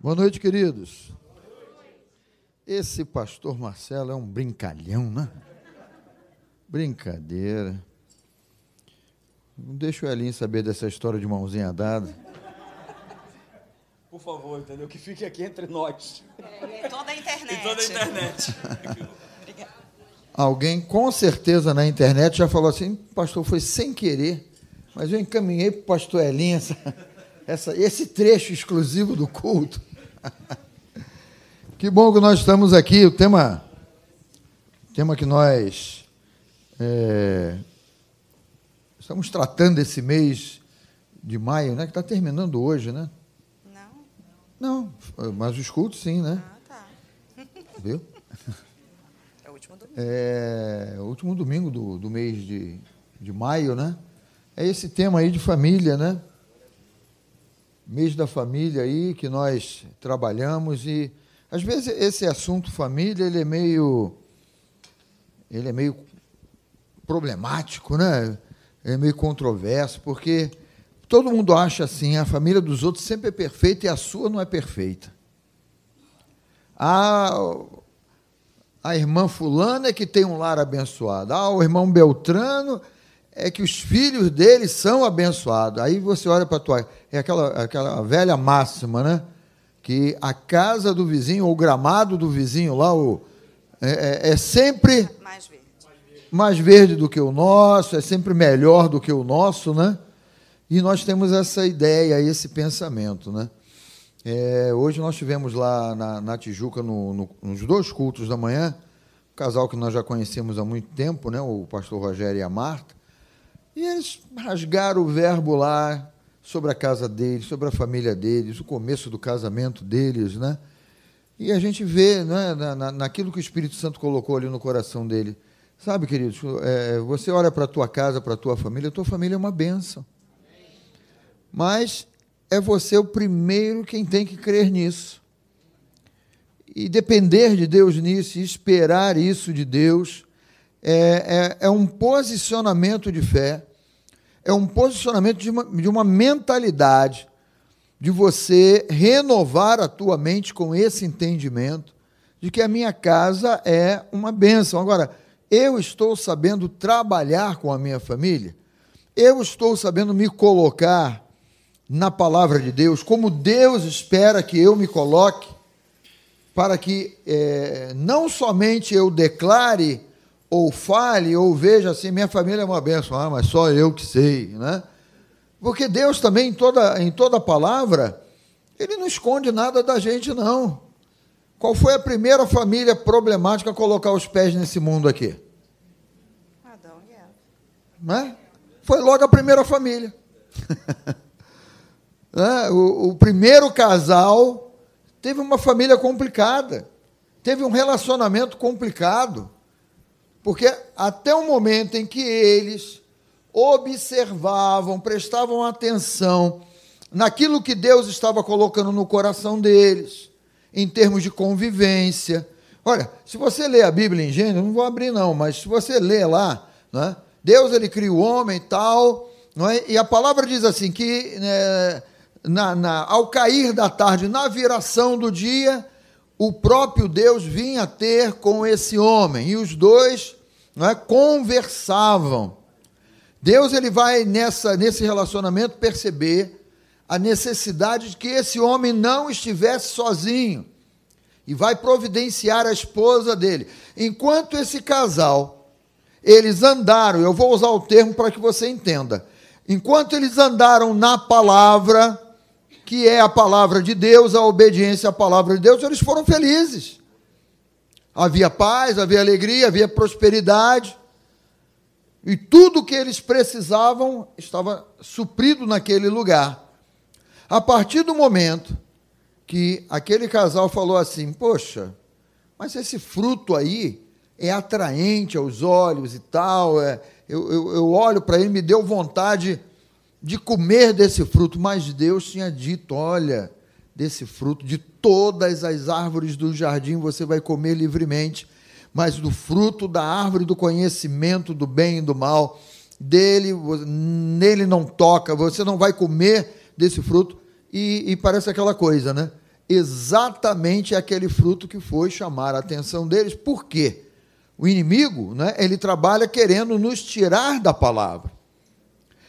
Boa noite, queridos. Esse pastor Marcelo é um brincalhão, né? Brincadeira. Não deixa o Elinho saber dessa história de mãozinha dada. Por favor, entendeu? Que fique aqui entre nós. É, e toda a internet. E toda a internet. Alguém, com certeza, na internet já falou assim: pastor, foi sem querer, mas eu encaminhei para o pastor Elinho essa, essa, esse trecho exclusivo do culto. que bom que nós estamos aqui. O tema, tema que nós é, estamos tratando esse mês de maio, né? Que está terminando hoje, né? Não. Não, mas os cultos sim, né? Ah, tá. Viu? É o último domingo. É o último domingo do, do mês de, de maio, né? É esse tema aí de família, né? Mês da família aí que nós trabalhamos e às vezes esse assunto família ele é meio ele é meio problemático, né? É meio controverso porque todo mundo acha assim a família dos outros sempre é perfeita e a sua não é perfeita. Ah, a irmã fulana é que tem um lar abençoado. Ah, o irmão Beltrano é que os filhos dele são abençoados. Aí você olha para a tua. É aquela, aquela velha máxima, né? Que a casa do vizinho, ou o gramado do vizinho lá, o, é, é, é sempre Mais verde. mais verde do que o nosso, é sempre melhor do que o nosso, né? E nós temos essa ideia, esse pensamento, né? É, hoje nós tivemos lá na, na Tijuca, no, no, nos dois cultos da manhã, um casal que nós já conhecemos há muito tempo, né? O pastor Rogério e a Marta, e eles rasgaram o verbo lá sobre a casa deles, sobre a família deles, o começo do casamento deles, né? E a gente vê né, na, na, naquilo que o Espírito Santo colocou ali no coração dele. Sabe, queridos, é, você olha para a tua casa, para a tua família, a tua família é uma bênção. Mas é você o primeiro quem tem que crer nisso. E depender de Deus nisso, e esperar isso de Deus, é, é, é um posicionamento de fé, é um posicionamento de uma, de uma mentalidade, de você renovar a tua mente com esse entendimento de que a minha casa é uma bênção. Agora, eu estou sabendo trabalhar com a minha família, eu estou sabendo me colocar na palavra de Deus, como Deus espera que eu me coloque, para que é, não somente eu declare, ou fale, ou veja assim, minha família é uma bênção, ah, mas só eu que sei, né? Porque Deus também, em toda, em toda palavra, Ele não esconde nada da gente, não. Qual foi a primeira família problemática a colocar os pés nesse mundo aqui? Adão e Eva. Né? Foi logo a primeira família. Né? o, o primeiro casal teve uma família complicada, teve um relacionamento complicado, porque até o momento em que eles observavam, prestavam atenção naquilo que Deus estava colocando no coração deles, em termos de convivência. Olha, se você lê a Bíblia em Gênesis, não vou abrir não, mas se você lê lá, né, Deus ele cria o homem e tal, é? e a palavra diz assim que né, na, na, ao cair da tarde, na viração do dia, o próprio Deus vinha ter com esse homem, e os dois não é, conversavam. Deus ele vai nessa, nesse relacionamento perceber a necessidade de que esse homem não estivesse sozinho e vai providenciar a esposa dele. Enquanto esse casal, eles andaram, eu vou usar o termo para que você entenda. Enquanto eles andaram na palavra, que é a palavra de Deus, a obediência à palavra de Deus, eles foram felizes. Havia paz, havia alegria, havia prosperidade. E tudo que eles precisavam estava suprido naquele lugar. A partir do momento que aquele casal falou assim: Poxa, mas esse fruto aí é atraente aos olhos e tal, é, eu, eu, eu olho para ele, me deu vontade de comer desse fruto, mas Deus tinha dito: Olha, desse fruto, de todas as árvores do jardim você vai comer livremente mas do fruto da árvore do conhecimento do bem e do mal, dele, nele não toca, você não vai comer desse fruto. E, e parece aquela coisa, né? exatamente aquele fruto que foi chamar a atenção deles. Por quê? O inimigo, né, ele trabalha querendo nos tirar da palavra,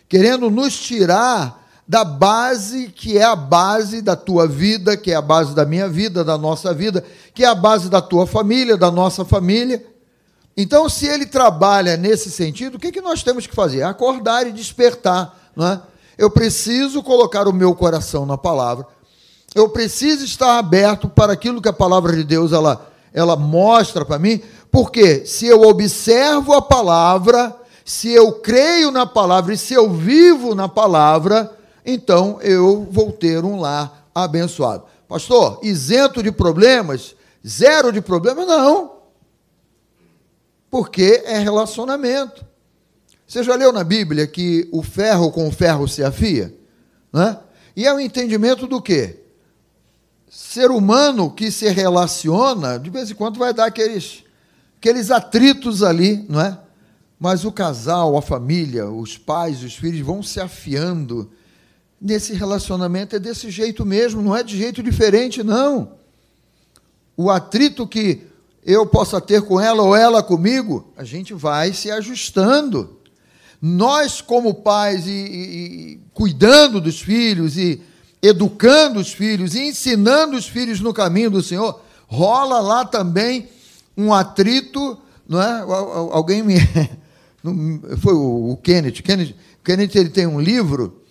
querendo nos tirar da base que é a base da tua vida, que é a base da minha vida, da nossa vida, que é a base da tua família, da nossa família. Então, se ele trabalha nesse sentido, o que, que nós temos que fazer? Acordar e despertar. Não é? Eu preciso colocar o meu coração na palavra. Eu preciso estar aberto para aquilo que a palavra de Deus ela, ela mostra para mim, porque se eu observo a palavra, se eu creio na palavra e se eu vivo na palavra, então eu vou ter um lar abençoado. Pastor, isento de problemas? Zero de problemas? Não. Porque é relacionamento. Você já leu na Bíblia que o ferro com o ferro se afia? Né? E é o entendimento do quê? Ser humano que se relaciona, de vez em quando vai dar aqueles, aqueles atritos ali, não é? Mas o casal, a família, os pais, os filhos vão se afiando nesse relacionamento é desse jeito mesmo, não é de jeito diferente, não. O atrito que eu possa ter com ela ou ela comigo, a gente vai se ajustando. Nós, como pais, e, e, e cuidando dos filhos e educando os filhos e ensinando os filhos no caminho do Senhor, rola lá também um atrito, não é? Alguém me foi o Kenneth, Kenneth, Kenneth ele tem um livro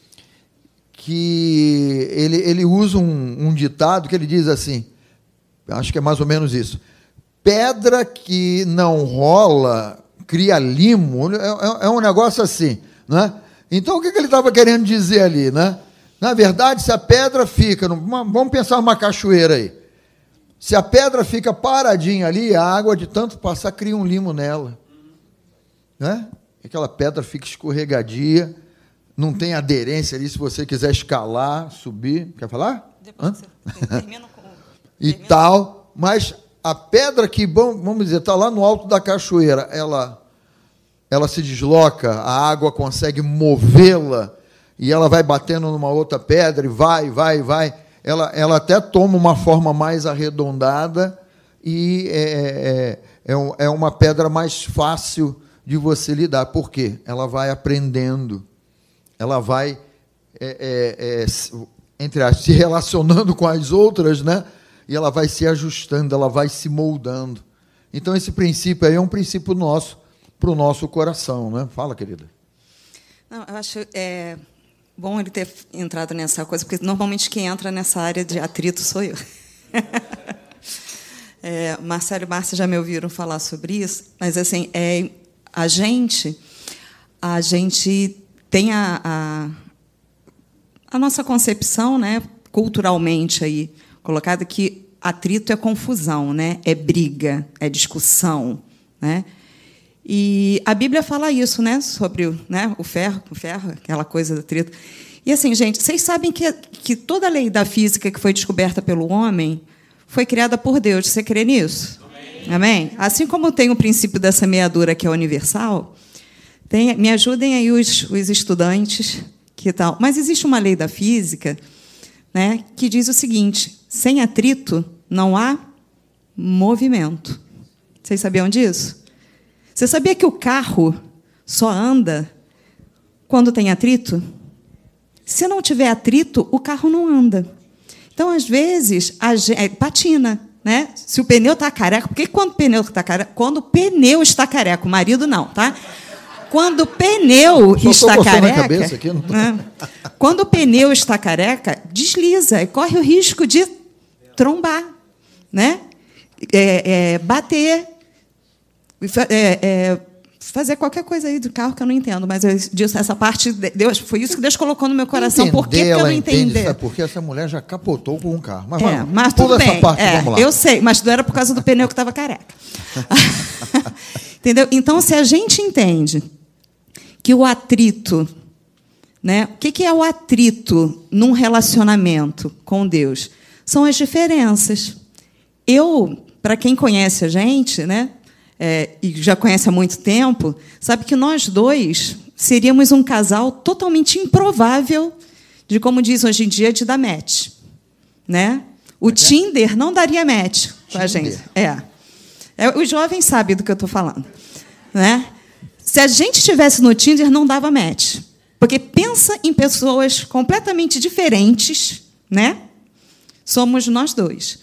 que ele, ele usa um, um ditado que ele diz assim, acho que é mais ou menos isso: pedra que não rola cria limo, é, é, é um negócio assim, né? Então o que, que ele estava querendo dizer ali, né? Na verdade, se a pedra fica, numa, vamos pensar numa cachoeira aí. Se a pedra fica paradinha ali, a água de tanto passar cria um limo nela, né? Aquela pedra fica escorregadia não tem aderência ali se você quiser escalar, subir. Quer falar? Depois você termina com. e tal, mas a pedra que, vamos dizer, está lá no alto da cachoeira, ela, ela se desloca, a água consegue movê-la e ela vai batendo numa outra pedra e vai, vai, vai. Ela, ela até toma uma forma mais arredondada e é, é, é, é uma pedra mais fácil de você lidar. Por quê? Ela vai aprendendo ela vai, é, é, é, entre as, se relacionando com as outras, né? E ela vai se ajustando, ela vai se moldando. Então, esse princípio aí é um princípio nosso, para o nosso coração, né? Fala, querida. Não, eu acho é, bom ele ter entrado nessa coisa, porque normalmente quem entra nessa área de atrito sou eu. é, Marcelo e Márcia já me ouviram falar sobre isso, mas assim, é, a gente, a gente tem a, a, a nossa concepção, né, culturalmente aí colocada que atrito é confusão, né? É briga, é discussão, né? E a Bíblia fala isso, né? Sobre o, né? o ferro, o ferro, aquela coisa do atrito. E assim, gente, vocês sabem que, que toda a lei da física que foi descoberta pelo homem foi criada por Deus. Você crê nisso? Amém? Assim como tem o princípio da semeadura que é universal, tem, me ajudem aí os, os estudantes que tal. Mas existe uma lei da física, né, que diz o seguinte: sem atrito não há movimento. Vocês sabiam disso? Você sabia que o carro só anda quando tem atrito? Se não tiver atrito, o carro não anda. Então, às vezes, a é, patina. Né? Se o pneu está careca, porque quando o pneu está careca, quando o pneu está careca, o marido não, tá? Quando o pneu está careca. Aqui, né? Quando o pneu está careca, desliza e corre o risco de trombar, né? É, é, bater, é, é, fazer qualquer coisa aí do carro que eu não entendo, mas eu disse essa parte Deus foi isso que Deus colocou no meu coração. Entender, por que, que eu não entendi? Porque essa mulher já capotou com um carro. Mas, é, mas tudo bem. Parte, é, eu sei, mas não era por causa do pneu que estava careca. Entendeu? Então, se a gente entende que o atrito, né? O que é o atrito num relacionamento com Deus? São as diferenças. Eu, para quem conhece a gente, né? É, e já conhece há muito tempo, sabe que nós dois seríamos um casal totalmente improvável de, como diz hoje em dia, de dar match. Né? O Tinder não daria match com a gente. É. é. Os jovens sabem do que eu estou falando. Né? Se a gente estivesse no Tinder, não dava match. Porque pensa em pessoas completamente diferentes, né? Somos nós dois.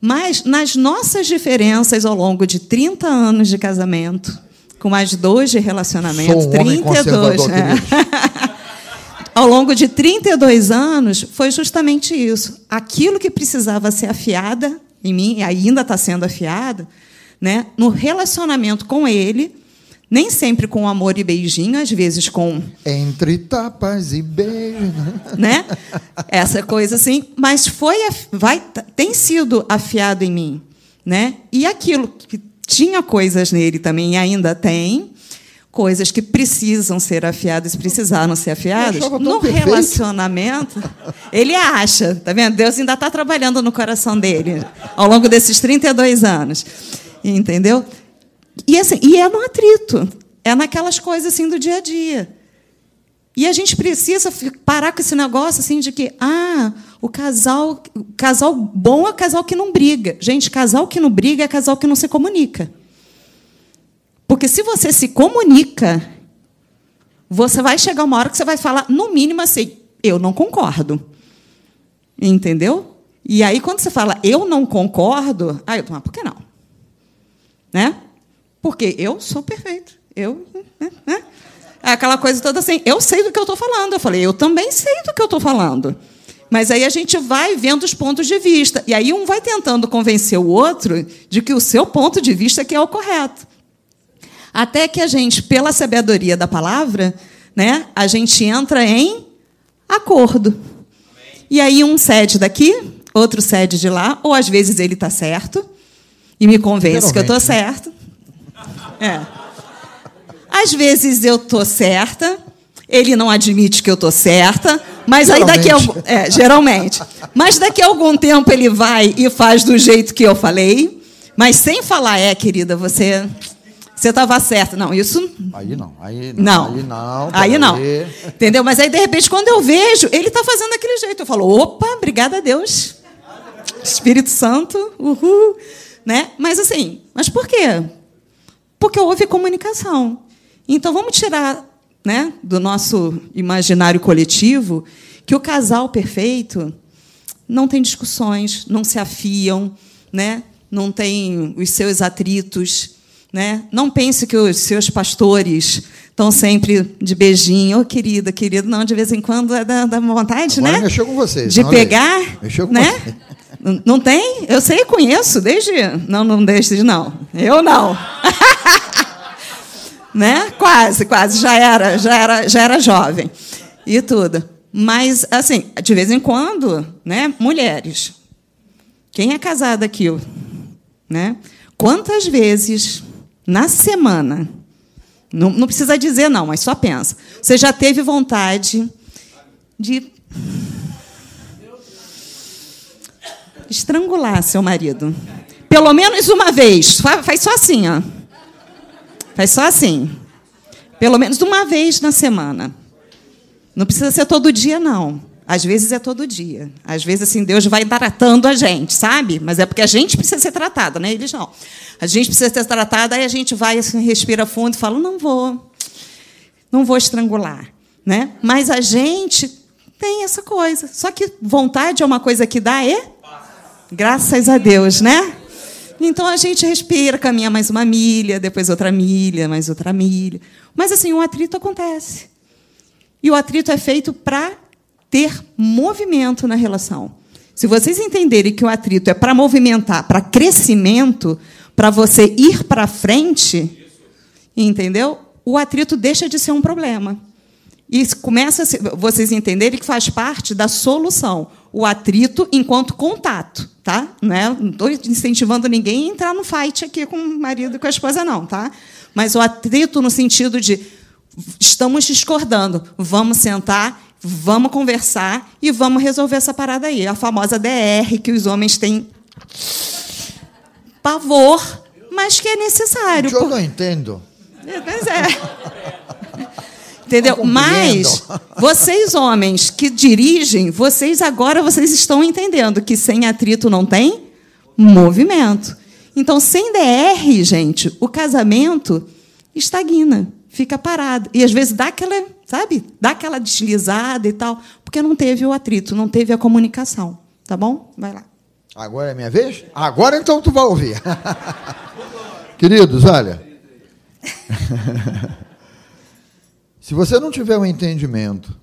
Mas nas nossas diferenças ao longo de 30 anos de casamento, com mais dois de relacionamento, Sou um homem 32, conservador, é. ao longo de 32 anos, foi justamente isso. Aquilo que precisava ser afiada em mim, e ainda está sendo afiada, né, no relacionamento com ele, nem sempre com amor e beijinho, às vezes com Entre tapas e beijos. né? Essa coisa assim, mas foi vai tem sido afiado em mim, né? E aquilo que tinha coisas nele também e ainda tem coisas que precisam ser afiadas, precisaram ser afiadas. No perfeito. relacionamento, ele acha, tá vendo? Deus ainda está trabalhando no coração dele ao longo desses 32 anos. Entendeu? E, assim, e é no atrito, é naquelas coisas assim do dia a dia. E a gente precisa parar com esse negócio assim de que ah, o casal, casal bom é casal que não briga. Gente, casal que não briga é casal que não se comunica. Porque se você se comunica, você vai chegar uma hora que você vai falar, no mínimo assim, eu não concordo. Entendeu? E aí, quando você fala eu não concordo, aí eu mas por que não? Né? Porque eu sou perfeito. Eu. né, né? É aquela coisa toda assim, eu sei do que eu estou falando. Eu falei, eu também sei do que eu estou falando. Mas aí a gente vai vendo os pontos de vista. E aí um vai tentando convencer o outro de que o seu ponto de vista é que é o correto. Até que a gente, pela sabedoria da palavra, né, a gente entra em acordo. E aí um cede daqui, outro cede de lá, ou às vezes ele está certo e me convence que eu estou Geralmente, certo. É. Às vezes eu estou certa, ele não admite que eu estou certa, mas aí daqui a Geralmente. algum, é, geralmente. Mas daqui a algum tempo ele vai e faz do jeito que eu falei, mas sem falar, é, querida, você você estava certa. Não, isso Aí não, aí não. Aí não. Aí não. Entendeu? Mas aí, de repente, quando eu vejo, ele está fazendo daquele jeito. Eu falo, opa, obrigada a Deus. Espírito Santo, uhul. Né? Mas assim, mas por quê? Porque houve comunicação. Então vamos tirar né, do nosso imaginário coletivo que o casal perfeito não tem discussões, não se afiam, né? não tem os seus atritos. Né? Não pense que os seus pastores estão sempre de beijinho, ô querida, querido. Não, de vez em quando é da, da vontade, Agora né? mexeu com vocês, De aí. pegar, Mexeu com né? você. Não- Não tem? Eu sei, conheço desde. Não, não desde não. Eu não. né? Quase, quase. Já era, já era, já era jovem e tudo. Mas assim, de vez em quando, né? Mulheres. Quem é casada aqui, né? Quantas vezes na semana? Não, não precisa dizer não, mas só pensa. Você já teve vontade de estrangular seu marido. Pelo menos uma vez. Fa- Faz só assim, ó. Faz só assim. Pelo menos uma vez na semana. Não precisa ser todo dia, não. Às vezes é todo dia. Às vezes, assim, Deus vai tratando a gente, sabe? Mas é porque a gente precisa ser tratada, né? Eles não. A gente precisa ser tratada, aí a gente vai, assim, respira fundo e fala: não vou. Não vou estrangular. Né? Mas a gente tem essa coisa. Só que vontade é uma coisa que dá e Graças a Deus, né? Então a gente respira, caminha mais uma milha, depois outra milha, mais outra milha. Mas assim, o atrito acontece. E o atrito é feito para ter movimento na relação. Se vocês entenderem que o atrito é para movimentar, para crescimento, para você ir para frente, entendeu? O atrito deixa de ser um problema. E começa a vocês entenderem que faz parte da solução. O atrito enquanto contato, tá? Não estou incentivando ninguém a entrar no fight aqui com o marido e com a esposa, não, tá? Mas o atrito no sentido de estamos discordando, vamos sentar, vamos conversar e vamos resolver essa parada aí. A famosa DR que os homens têm pavor, mas que é necessário. Eu não entendo. Mas é. Entendeu? Não Mas vocês homens que dirigem, vocês agora vocês estão entendendo que sem atrito não tem movimento. Então, sem DR, gente, o casamento estagna, fica parado. E às vezes dá aquela, sabe? Dá aquela deslizada e tal, porque não teve o atrito, não teve a comunicação. Tá bom? Vai lá. Agora é minha vez? Agora então tu vai ouvir. Queridos, olha. Se você não tiver um entendimento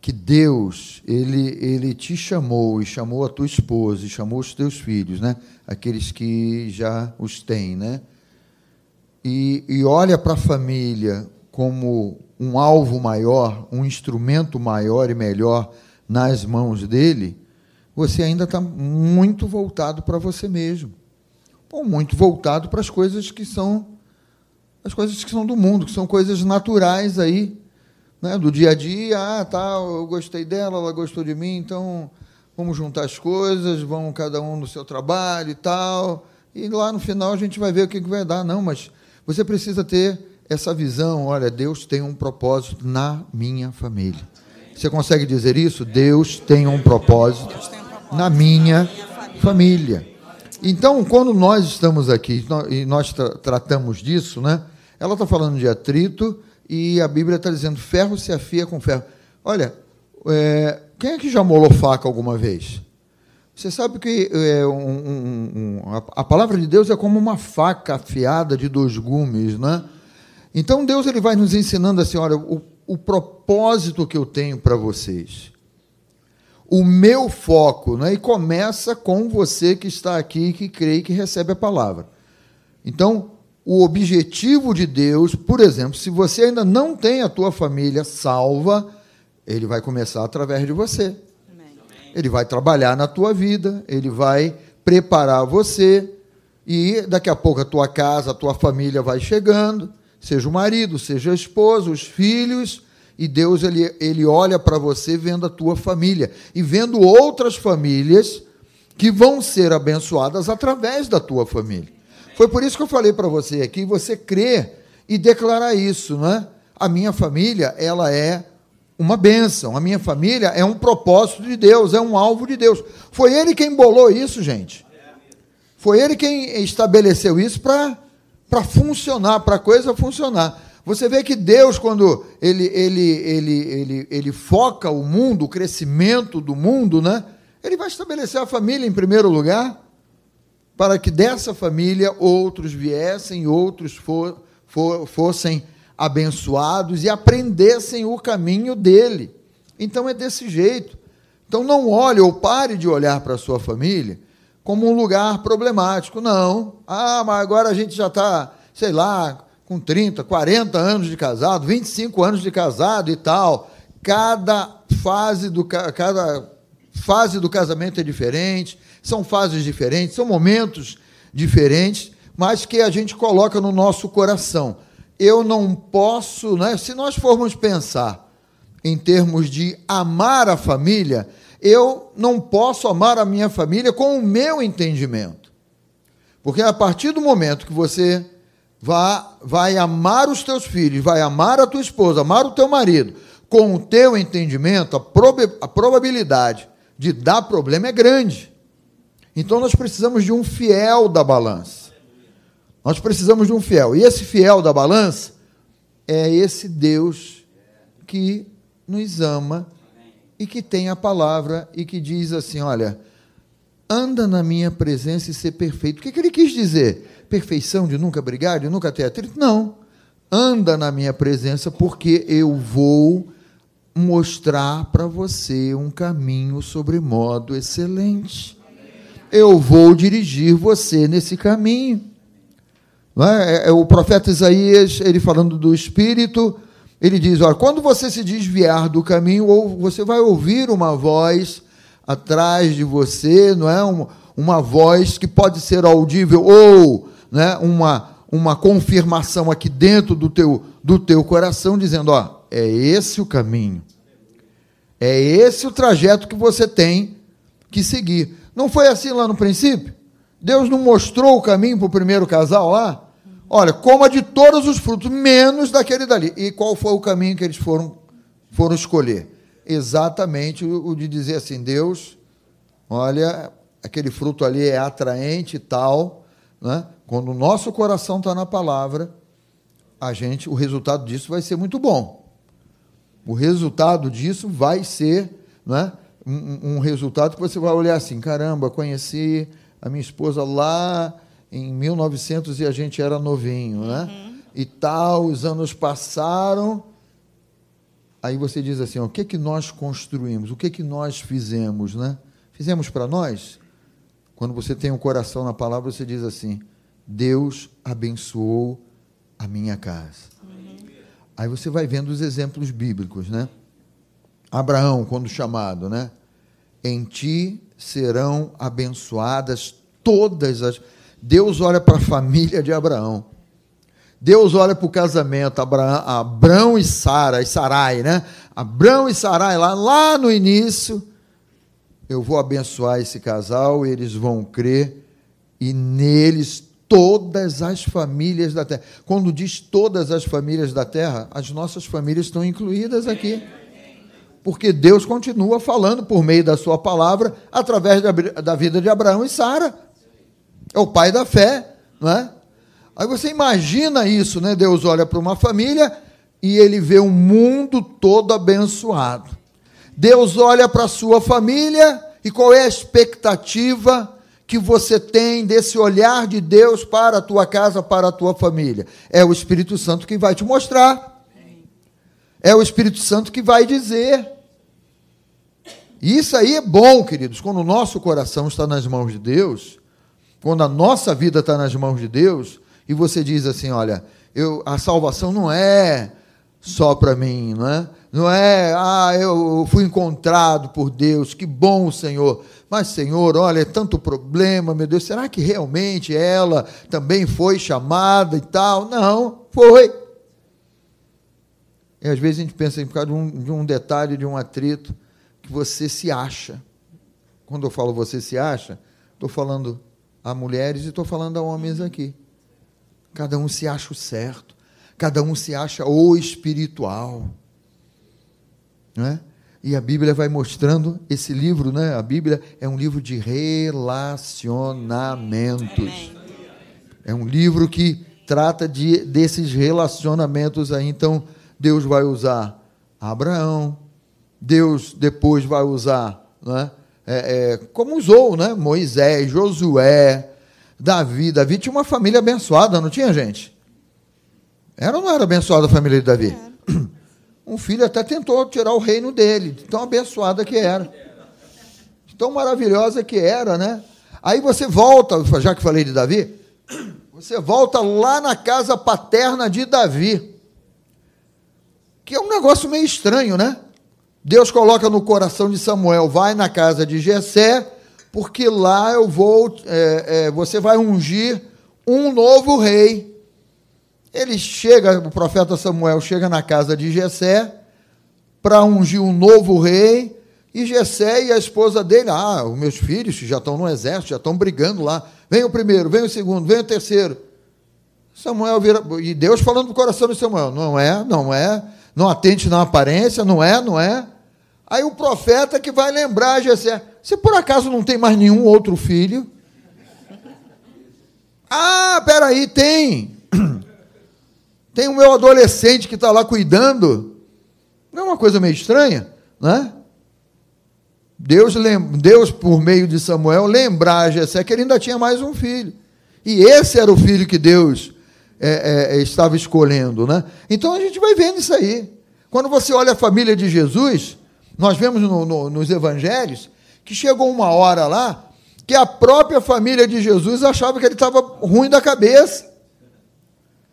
que Deus, ele, ele te chamou e chamou a tua esposa e chamou os teus filhos, né? Aqueles que já os têm, né? E, e olha para a família como um alvo maior, um instrumento maior e melhor nas mãos dele, você ainda está muito voltado para você mesmo. Ou muito voltado para as coisas que são as coisas que são do mundo, que são coisas naturais aí, né, do dia a dia. Ah, tá, eu gostei dela, ela gostou de mim, então vamos juntar as coisas, vamos cada um no seu trabalho e tal. E lá no final a gente vai ver o que que vai dar. Não, mas você precisa ter essa visão. Olha, Deus tem um propósito na minha família. Você consegue dizer isso? Deus tem um propósito na minha família. Então, quando nós estamos aqui e nós tra- tratamos disso, né? Ela está falando de atrito e a Bíblia está dizendo ferro se afia com ferro. Olha, é, quem é que já molou faca alguma vez? Você sabe que é, um- um- um- a, palavra de Deus é como uma faca afiada de dois gumes, né? Então Deus ele vai nos ensinando assim, olha, o, o propósito que eu tenho para vocês, o meu foco, né? E começa com você que está aqui, que crê e que recebe a palavra. Então, o objetivo de Deus, por exemplo, se você ainda não tem a tua família salva, ele vai começar através de você. Ele vai trabalhar na tua vida, ele vai preparar você e daqui a pouco a tua casa, a tua família vai chegando, seja o marido, seja a esposa, os filhos, e Deus ele, ele olha para você vendo a tua família e vendo outras famílias que vão ser abençoadas através da tua família. Foi por isso que eu falei para você aqui, você crer e declarar isso, não é? A minha família, ela é uma bênção. A minha família é um propósito de Deus, é um alvo de Deus. Foi ele quem bolou isso, gente. Foi ele quem estabeleceu isso para funcionar, para a coisa funcionar. Você vê que Deus, quando ele, ele, ele, ele, ele foca o mundo, o crescimento do mundo, né? ele vai estabelecer a família em primeiro lugar, para que dessa família outros viessem, outros for, for, fossem abençoados e aprendessem o caminho dele. Então é desse jeito. Então não olhe ou pare de olhar para a sua família como um lugar problemático. Não. Ah, mas agora a gente já está, sei lá, com 30, 40 anos de casado, 25 anos de casado e tal. Cada fase do, ca- cada fase do casamento é diferente, são fases diferentes, são momentos diferentes, mas que a gente coloca no nosso coração. Eu não posso, né, se nós formos pensar em termos de amar a família, eu não posso amar a minha família com o meu entendimento. Porque a partir do momento que você vai, vai amar os teus filhos, vai amar a tua esposa, amar o teu marido, com o teu entendimento, a, proba- a probabilidade de dar problema é grande. Então nós precisamos de um fiel da balança. Nós precisamos de um fiel. E esse fiel da balança é esse Deus que nos ama e que tem a palavra e que diz assim: olha, anda na minha presença e ser perfeito. O que, que ele quis dizer? Perfeição de nunca brigar, de nunca ter atrito? Não. Anda na minha presença porque eu vou mostrar para você um caminho sobre modo excelente. Eu vou dirigir você nesse caminho. É? É, é o profeta Isaías, ele falando do Espírito, ele diz: olha, quando você se desviar do caminho, ou você vai ouvir uma voz atrás de você, não é? Uma, uma voz que pode ser audível, ou né, uma, uma confirmação aqui dentro do teu, do teu coração, dizendo: ó, é esse o caminho. É esse o trajeto que você tem que seguir. Não foi assim lá no princípio? Deus não mostrou o caminho para o primeiro casal lá? Olha, coma de todos os frutos, menos daquele dali. E qual foi o caminho que eles foram, foram escolher? Exatamente o, de dizer assim: Deus, olha, aquele fruto ali é atraente e tal. Né? Quando o nosso coração está na palavra, a gente, o resultado disso vai ser muito bom. O resultado disso vai ser né, um, um resultado que você vai olhar assim: caramba, conheci a minha esposa lá em 1900 e a gente era novinho, né? Uhum. E tal, os anos passaram. Aí você diz assim: ó, o que que nós construímos? O que que nós fizemos, né? Fizemos para nós? Quando você tem um coração na palavra, você diz assim: Deus abençoou a minha casa. Uhum. Aí você vai vendo os exemplos bíblicos, né? Abraão, quando chamado, né? Em ti serão abençoadas todas as Deus olha para a família de Abraão. Deus olha para o casamento, Abraão, Abraão e Sara, e Sarai, né? Abraão e Sarai, lá, lá no início, eu vou abençoar esse casal, eles vão crer, e neles todas as famílias da terra. Quando diz todas as famílias da terra, as nossas famílias estão incluídas aqui. Porque Deus continua falando por meio da sua palavra, através da, da vida de Abraão e Sara. É o pai da fé, não é? Aí você imagina isso, né? Deus olha para uma família e ele vê um mundo todo abençoado. Deus olha para a sua família e qual é a expectativa que você tem desse olhar de Deus para a tua casa, para a tua família? É o Espírito Santo que vai te mostrar. É o Espírito Santo que vai dizer. Isso aí é bom, queridos, quando o nosso coração está nas mãos de Deus quando a nossa vida está nas mãos de Deus, e você diz assim: olha, eu, a salvação não é só para mim, não é? Não é, ah, eu fui encontrado por Deus, que bom, Senhor. Mas, Senhor, olha, é tanto problema, meu Deus, será que realmente ela também foi chamada e tal? Não, foi. E às vezes a gente pensa em por causa de um, de um detalhe, de um atrito, que você se acha. Quando eu falo você se acha, estou falando a mulheres e estou falando a homens aqui. Cada um se acha o certo, cada um se acha o espiritual. Não é? E a Bíblia vai mostrando esse livro, né? A Bíblia é um livro de relacionamentos. É um livro que trata de, desses relacionamentos aí. Então, Deus vai usar Abraão, Deus depois vai usar, né? É, é, como usou, né? Moisés, Josué, Davi. Davi tinha uma família abençoada, não tinha, gente? Era ou não era abençoada a família de Davi? Era. Um filho até tentou tirar o reino dele, de tão abençoada que era. Tão maravilhosa que era, né? Aí você volta, já que falei de Davi, você volta lá na casa paterna de Davi. Que é um negócio meio estranho, né? Deus coloca no coração de Samuel, vai na casa de Jessé, porque lá eu vou, é, é, você vai ungir um novo rei. Ele chega, o profeta Samuel chega na casa de Jessé para ungir um novo rei, e Jessé e a esposa dele, ah, os meus filhos já estão no exército, já estão brigando lá. Vem o primeiro, vem o segundo, vem o terceiro. Samuel vira, e Deus falando no coração de Samuel, não é, não é, não atente na aparência, não é, não é. Aí o profeta que vai lembrar Jessé, você por acaso não tem mais nenhum outro filho? Ah, peraí, tem. Tem o meu adolescente que está lá cuidando. Não é uma coisa meio estranha, né? Deus, Deus, por meio de Samuel, lembrar a Jessé que ele ainda tinha mais um filho. E esse era o filho que Deus é, é, estava escolhendo, né? Então a gente vai vendo isso aí. Quando você olha a família de Jesus, nós vemos no, no, nos evangelhos que chegou uma hora lá que a própria família de Jesus achava que ele estava ruim da cabeça.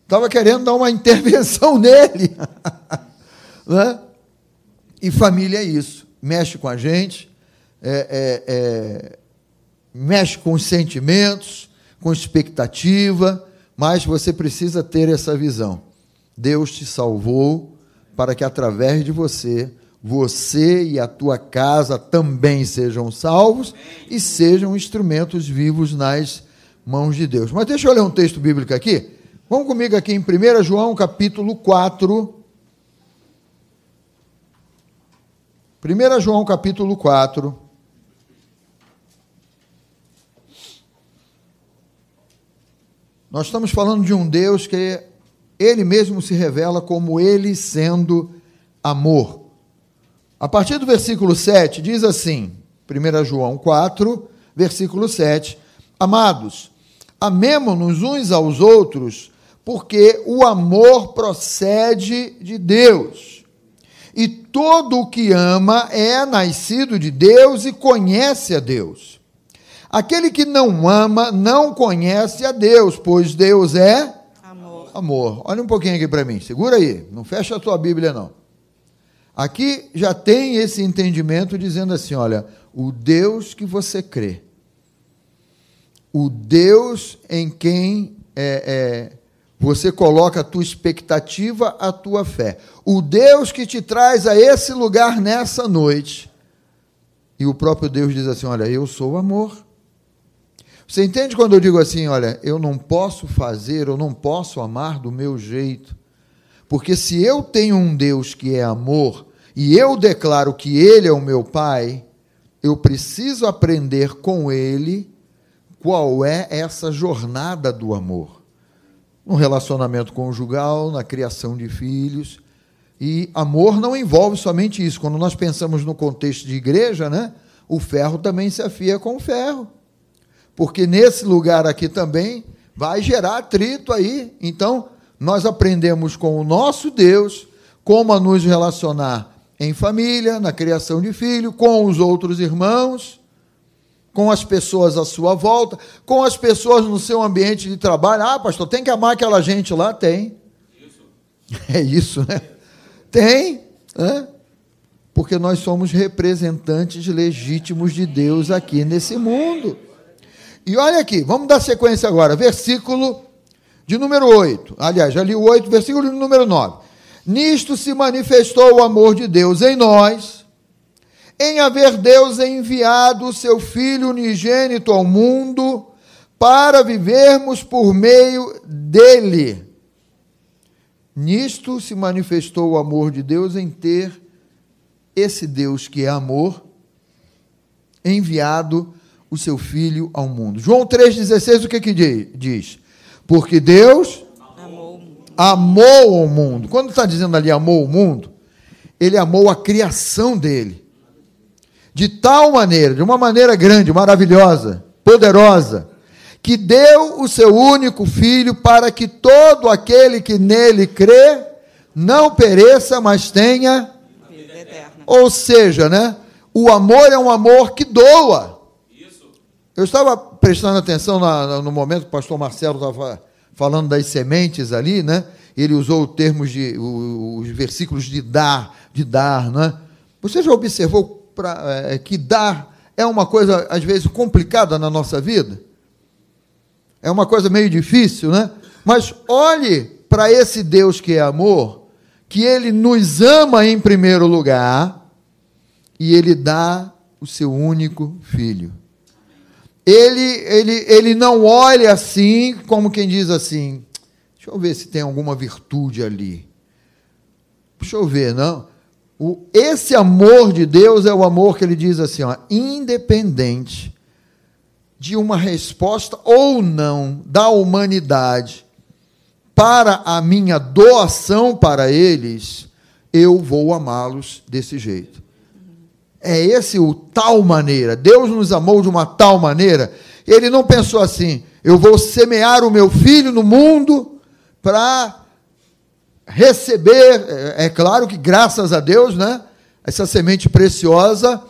Estava querendo dar uma intervenção nele. né? E família é isso. Mexe com a gente, é, é, é, mexe com os sentimentos, com expectativa, mas você precisa ter essa visão. Deus te salvou para que através de você você e a tua casa também sejam salvos e sejam instrumentos vivos nas mãos de Deus. Mas deixa eu ler um texto bíblico aqui, Vamos comigo aqui em 1 João capítulo 4. 1 João capítulo 4. Nós estamos falando de um Deus que ele mesmo se revela como ele sendo amor. A partir do versículo 7 diz assim, 1 João 4, versículo 7: Amados, amemo-nos uns aos outros, porque o amor procede de Deus. E todo o que ama é nascido de Deus e conhece a Deus. Aquele que não ama não conhece a Deus, pois Deus é Amor. amor. Olha um pouquinho aqui para mim, segura aí, não fecha a tua Bíblia não. Aqui já tem esse entendimento dizendo assim: olha, o Deus que você crê, o Deus em quem é, é, você coloca a tua expectativa, a tua fé, o Deus que te traz a esse lugar nessa noite, e o próprio Deus diz assim: olha, eu sou amor. Você entende quando eu digo assim, olha, eu não posso fazer, eu não posso amar do meu jeito. Porque se eu tenho um Deus que é amor e eu declaro que Ele é o meu Pai, eu preciso aprender com Ele qual é essa jornada do amor. No relacionamento conjugal, na criação de filhos. E amor não envolve somente isso. Quando nós pensamos no contexto de igreja, né, o ferro também se afia com o ferro porque nesse lugar aqui também vai gerar atrito aí. Então, nós aprendemos com o nosso Deus como a nos relacionar em família, na criação de filho, com os outros irmãos, com as pessoas à sua volta, com as pessoas no seu ambiente de trabalho. Ah, pastor, tem que amar aquela gente lá? Tem. Isso. É isso, né? Tem. Né? Porque nós somos representantes legítimos de Deus aqui nesse mundo. E olha aqui, vamos dar sequência agora, versículo de número 8. Aliás, já li o 8, versículo de número 9. Nisto se manifestou o amor de Deus em nós, em haver Deus enviado o seu Filho unigênito ao mundo, para vivermos por meio dele. Nisto se manifestou o amor de Deus em ter esse Deus que é amor, enviado o seu filho ao mundo. João 3,16, o que, que diz? Porque Deus amou, amou o mundo. Quando está dizendo ali amou o mundo, ele amou a criação dele. De tal maneira, de uma maneira grande, maravilhosa, poderosa, que deu o seu único filho para que todo aquele que nele crê não pereça, mas tenha vida eterna. Ou seja, né? O amor é um amor que doa. Eu estava prestando atenção na, no momento que o pastor Marcelo estava falando das sementes ali, né? Ele usou termos de os versículos de dar, de dar, né? Você já observou pra, é, que dar é uma coisa às vezes complicada na nossa vida? É uma coisa meio difícil, né? Mas olhe para esse Deus que é amor, que ele nos ama em primeiro lugar e ele dá o seu único filho ele, ele, ele não olha assim, como quem diz assim: deixa eu ver se tem alguma virtude ali. Deixa eu ver, não. O, esse amor de Deus é o amor que ele diz assim, ó, independente de uma resposta ou não da humanidade para a minha doação para eles, eu vou amá-los desse jeito. É esse o tal maneira. Deus nos amou de uma tal maneira. Ele não pensou assim: eu vou semear o meu filho no mundo para receber. É, é claro que graças a Deus, né? Essa semente preciosa,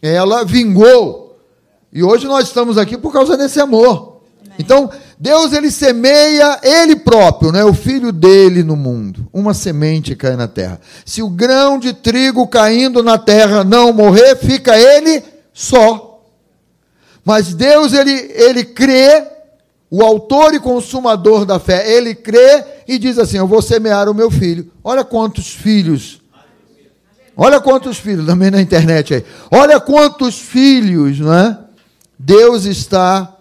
ela vingou. E hoje nós estamos aqui por causa desse amor. Então, Deus ele semeia ele próprio, né, o filho dele no mundo. Uma semente cai na terra. Se o grão de trigo caindo na terra não morrer, fica ele só. Mas Deus ele ele crê, o autor e consumador da fé, ele crê e diz assim: "Eu vou semear o meu filho". Olha quantos filhos Olha quantos filhos, também na internet aí. Olha quantos filhos, não é? Deus está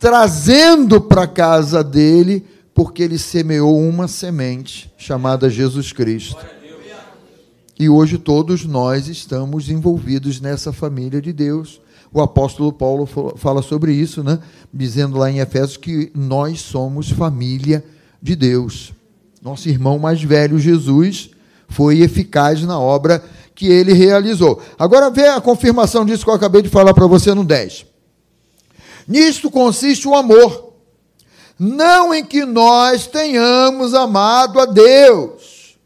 trazendo para casa dele porque ele semeou uma semente chamada Jesus Cristo. E hoje todos nós estamos envolvidos nessa família de Deus. O apóstolo Paulo fala sobre isso, né? dizendo lá em Efésios que nós somos família de Deus. Nosso irmão mais velho, Jesus, foi eficaz na obra que ele realizou. Agora vê a confirmação disso que eu acabei de falar para você no 10. Nisto consiste o amor, não em que nós tenhamos amado a Deus,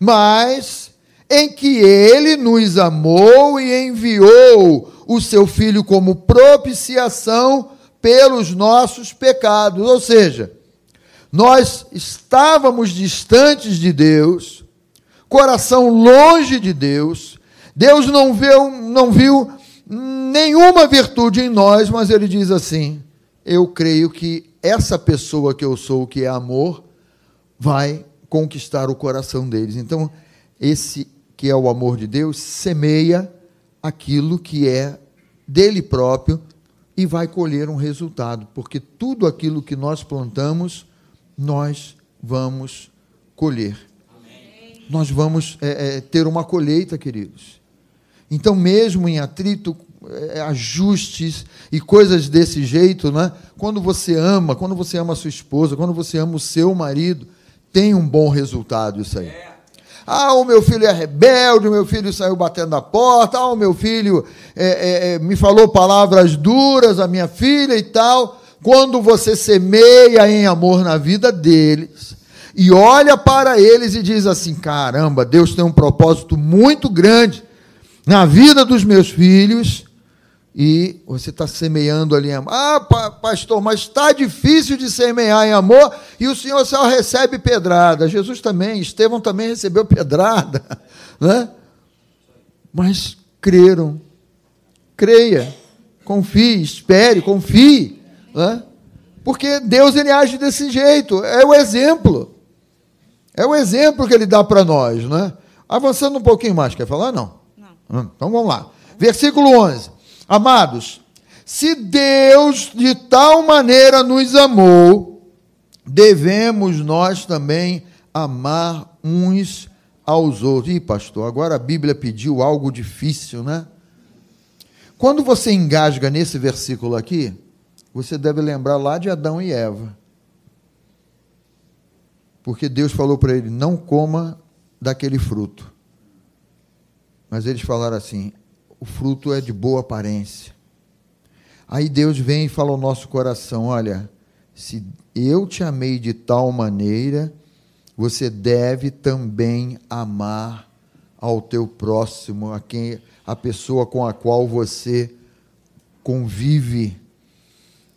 mas em que ele nos amou e enviou o seu filho como propiciação pelos nossos pecados. Ou seja, nós estávamos distantes de Deus, coração longe de Deus. Deus não viu, não viu nenhuma virtude em nós, mas ele diz assim: Eu creio que essa pessoa que eu sou, que é amor, vai conquistar o coração deles. Então, esse que é o amor de Deus semeia aquilo que é dele próprio e vai colher um resultado, porque tudo aquilo que nós plantamos, nós vamos colher. Amém. Nós vamos é, é, ter uma colheita, queridos. Então, mesmo em atrito, ajustes e coisas desse jeito, né? quando você ama, quando você ama a sua esposa, quando você ama o seu marido, tem um bom resultado isso aí. Ah, o meu filho é rebelde, o meu filho saiu batendo a porta, ah, o meu filho é, é, é, me falou palavras duras, a minha filha e tal. Quando você semeia em amor na vida deles e olha para eles e diz assim: caramba, Deus tem um propósito muito grande na vida dos meus filhos e você está semeando ali amor. Ah, pastor, mas está difícil de semear em amor e o Senhor só recebe pedrada. Jesus também, Estevão também recebeu pedrada, né? Mas creram. Creia, confie, espere, confie, né? Porque Deus ele age desse jeito, é o exemplo. É o exemplo que ele dá para nós, né? Avançando um pouquinho mais, quer falar? Não. Não. Hum, então vamos lá. Versículo 11. Amados, se Deus de tal maneira nos amou, devemos nós também amar uns aos outros. Ih, pastor, agora a Bíblia pediu algo difícil, né? Quando você engasga nesse versículo aqui, você deve lembrar lá de Adão e Eva. Porque Deus falou para ele: não coma daquele fruto. Mas eles falaram assim: o fruto é de boa aparência. Aí Deus vem e fala ao nosso coração: olha, se eu te amei de tal maneira, você deve também amar ao teu próximo, a quem a pessoa com a qual você convive.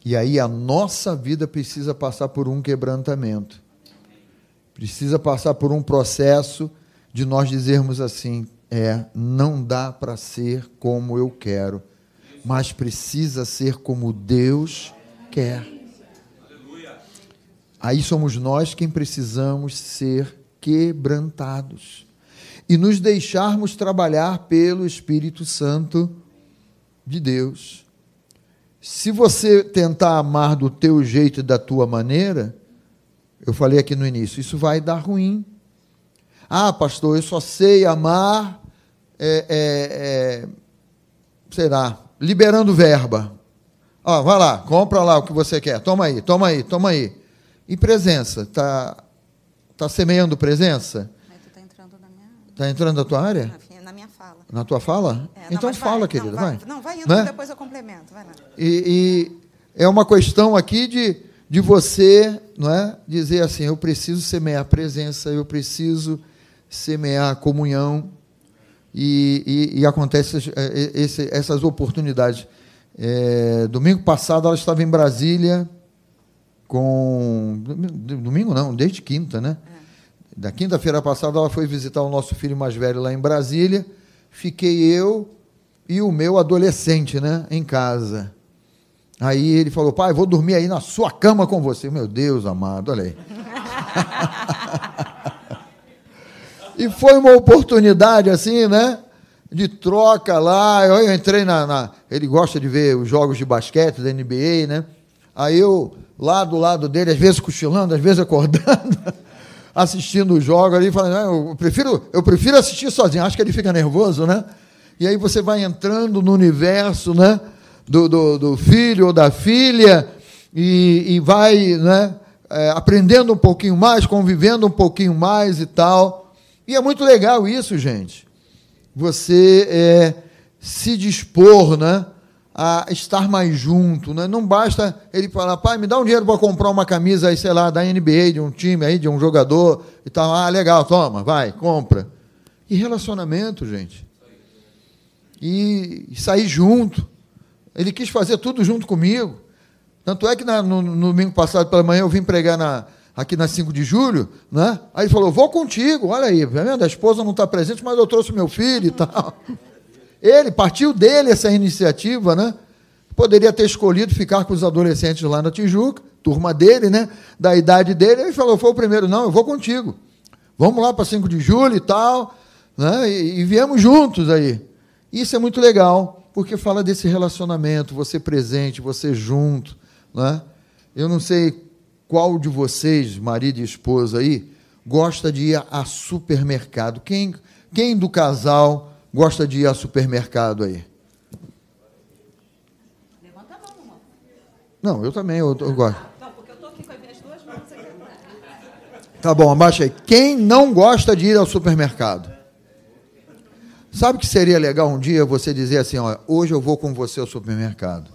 E aí a nossa vida precisa passar por um quebrantamento. Precisa passar por um processo de nós dizermos assim: é não dá para ser como eu quero, mas precisa ser como Deus quer. Aí somos nós quem precisamos ser quebrantados e nos deixarmos trabalhar pelo Espírito Santo de Deus. Se você tentar amar do teu jeito e da tua maneira, eu falei aqui no início, isso vai dar ruim. Ah, pastor, eu só sei amar, é, é, é, sei lá, liberando verba. Ó, vai lá, compra lá o que você quer. Toma aí, toma aí, toma aí. E presença? Está tá semeando presença? Está entrando na minha Está entrando na tua área? Na minha fala. Na tua fala? É, não, então fala, vai, querida, não, vai. vai. Não, vai indo, né? depois eu complemento. Vai lá. E, e é uma questão aqui de de você não é, dizer assim: eu preciso semear presença, eu preciso semear comunhão, e, e, e acontece é, esse, essas oportunidades. É, domingo passado ela estava em Brasília com. Domingo não, desde quinta, né? É. Da quinta-feira passada ela foi visitar o nosso filho mais velho lá em Brasília. Fiquei eu e o meu adolescente, né, em casa. Aí ele falou, pai, vou dormir aí na sua cama com você. Meu Deus amado, olha aí. e foi uma oportunidade assim, né? De troca lá. Eu entrei na, na, Ele gosta de ver os jogos de basquete da NBA, né? Aí eu, lá do lado dele, às vezes cochilando, às vezes acordando, assistindo o jogo ali, falando, ah, eu prefiro, eu prefiro assistir sozinho. Acho que ele fica nervoso, né? E aí você vai entrando no universo, né? Do, do, do filho ou da filha e, e vai, né? É, aprendendo um pouquinho mais, convivendo um pouquinho mais e tal. E é muito legal isso, gente. Você é, se dispor, né? a estar mais junto. Né? Não basta ele falar, pai, me dá um dinheiro para comprar uma camisa aí, sei lá, da NBA, de um time aí, de um jogador e tal. Ah, legal, toma, vai, compra. E relacionamento, gente. E, sair junto. Ele quis fazer tudo junto comigo. Tanto é que na, no, no, domingo passado pela manhã eu vim pregar na, aqui na 5 de julho, né? Aí falou, vou contigo, olha aí, tá vendo? A esposa não está presente, mas eu trouxe meu filho e tal. Ele partiu dele essa iniciativa, né? Poderia ter escolhido ficar com os adolescentes lá na Tijuca, turma dele, né? Da idade dele. Ele falou: foi o primeiro, não, eu vou contigo. Vamos lá para 5 de julho e tal. Né? E, e viemos juntos aí. Isso é muito legal, porque fala desse relacionamento, você presente, você junto. Né? Eu não sei qual de vocês, marido e esposa aí, gosta de ir a supermercado. Quem, quem do casal gosta de ir ao supermercado aí? Levanta a mão, irmão. Não, eu também, eu, eu gosto. Não, porque eu estou aqui com as minhas duas mãos aqui. Tá bom, abaixa aí. Quem não gosta de ir ao supermercado? Sabe que seria legal um dia você dizer assim, ó, hoje eu vou com você ao supermercado.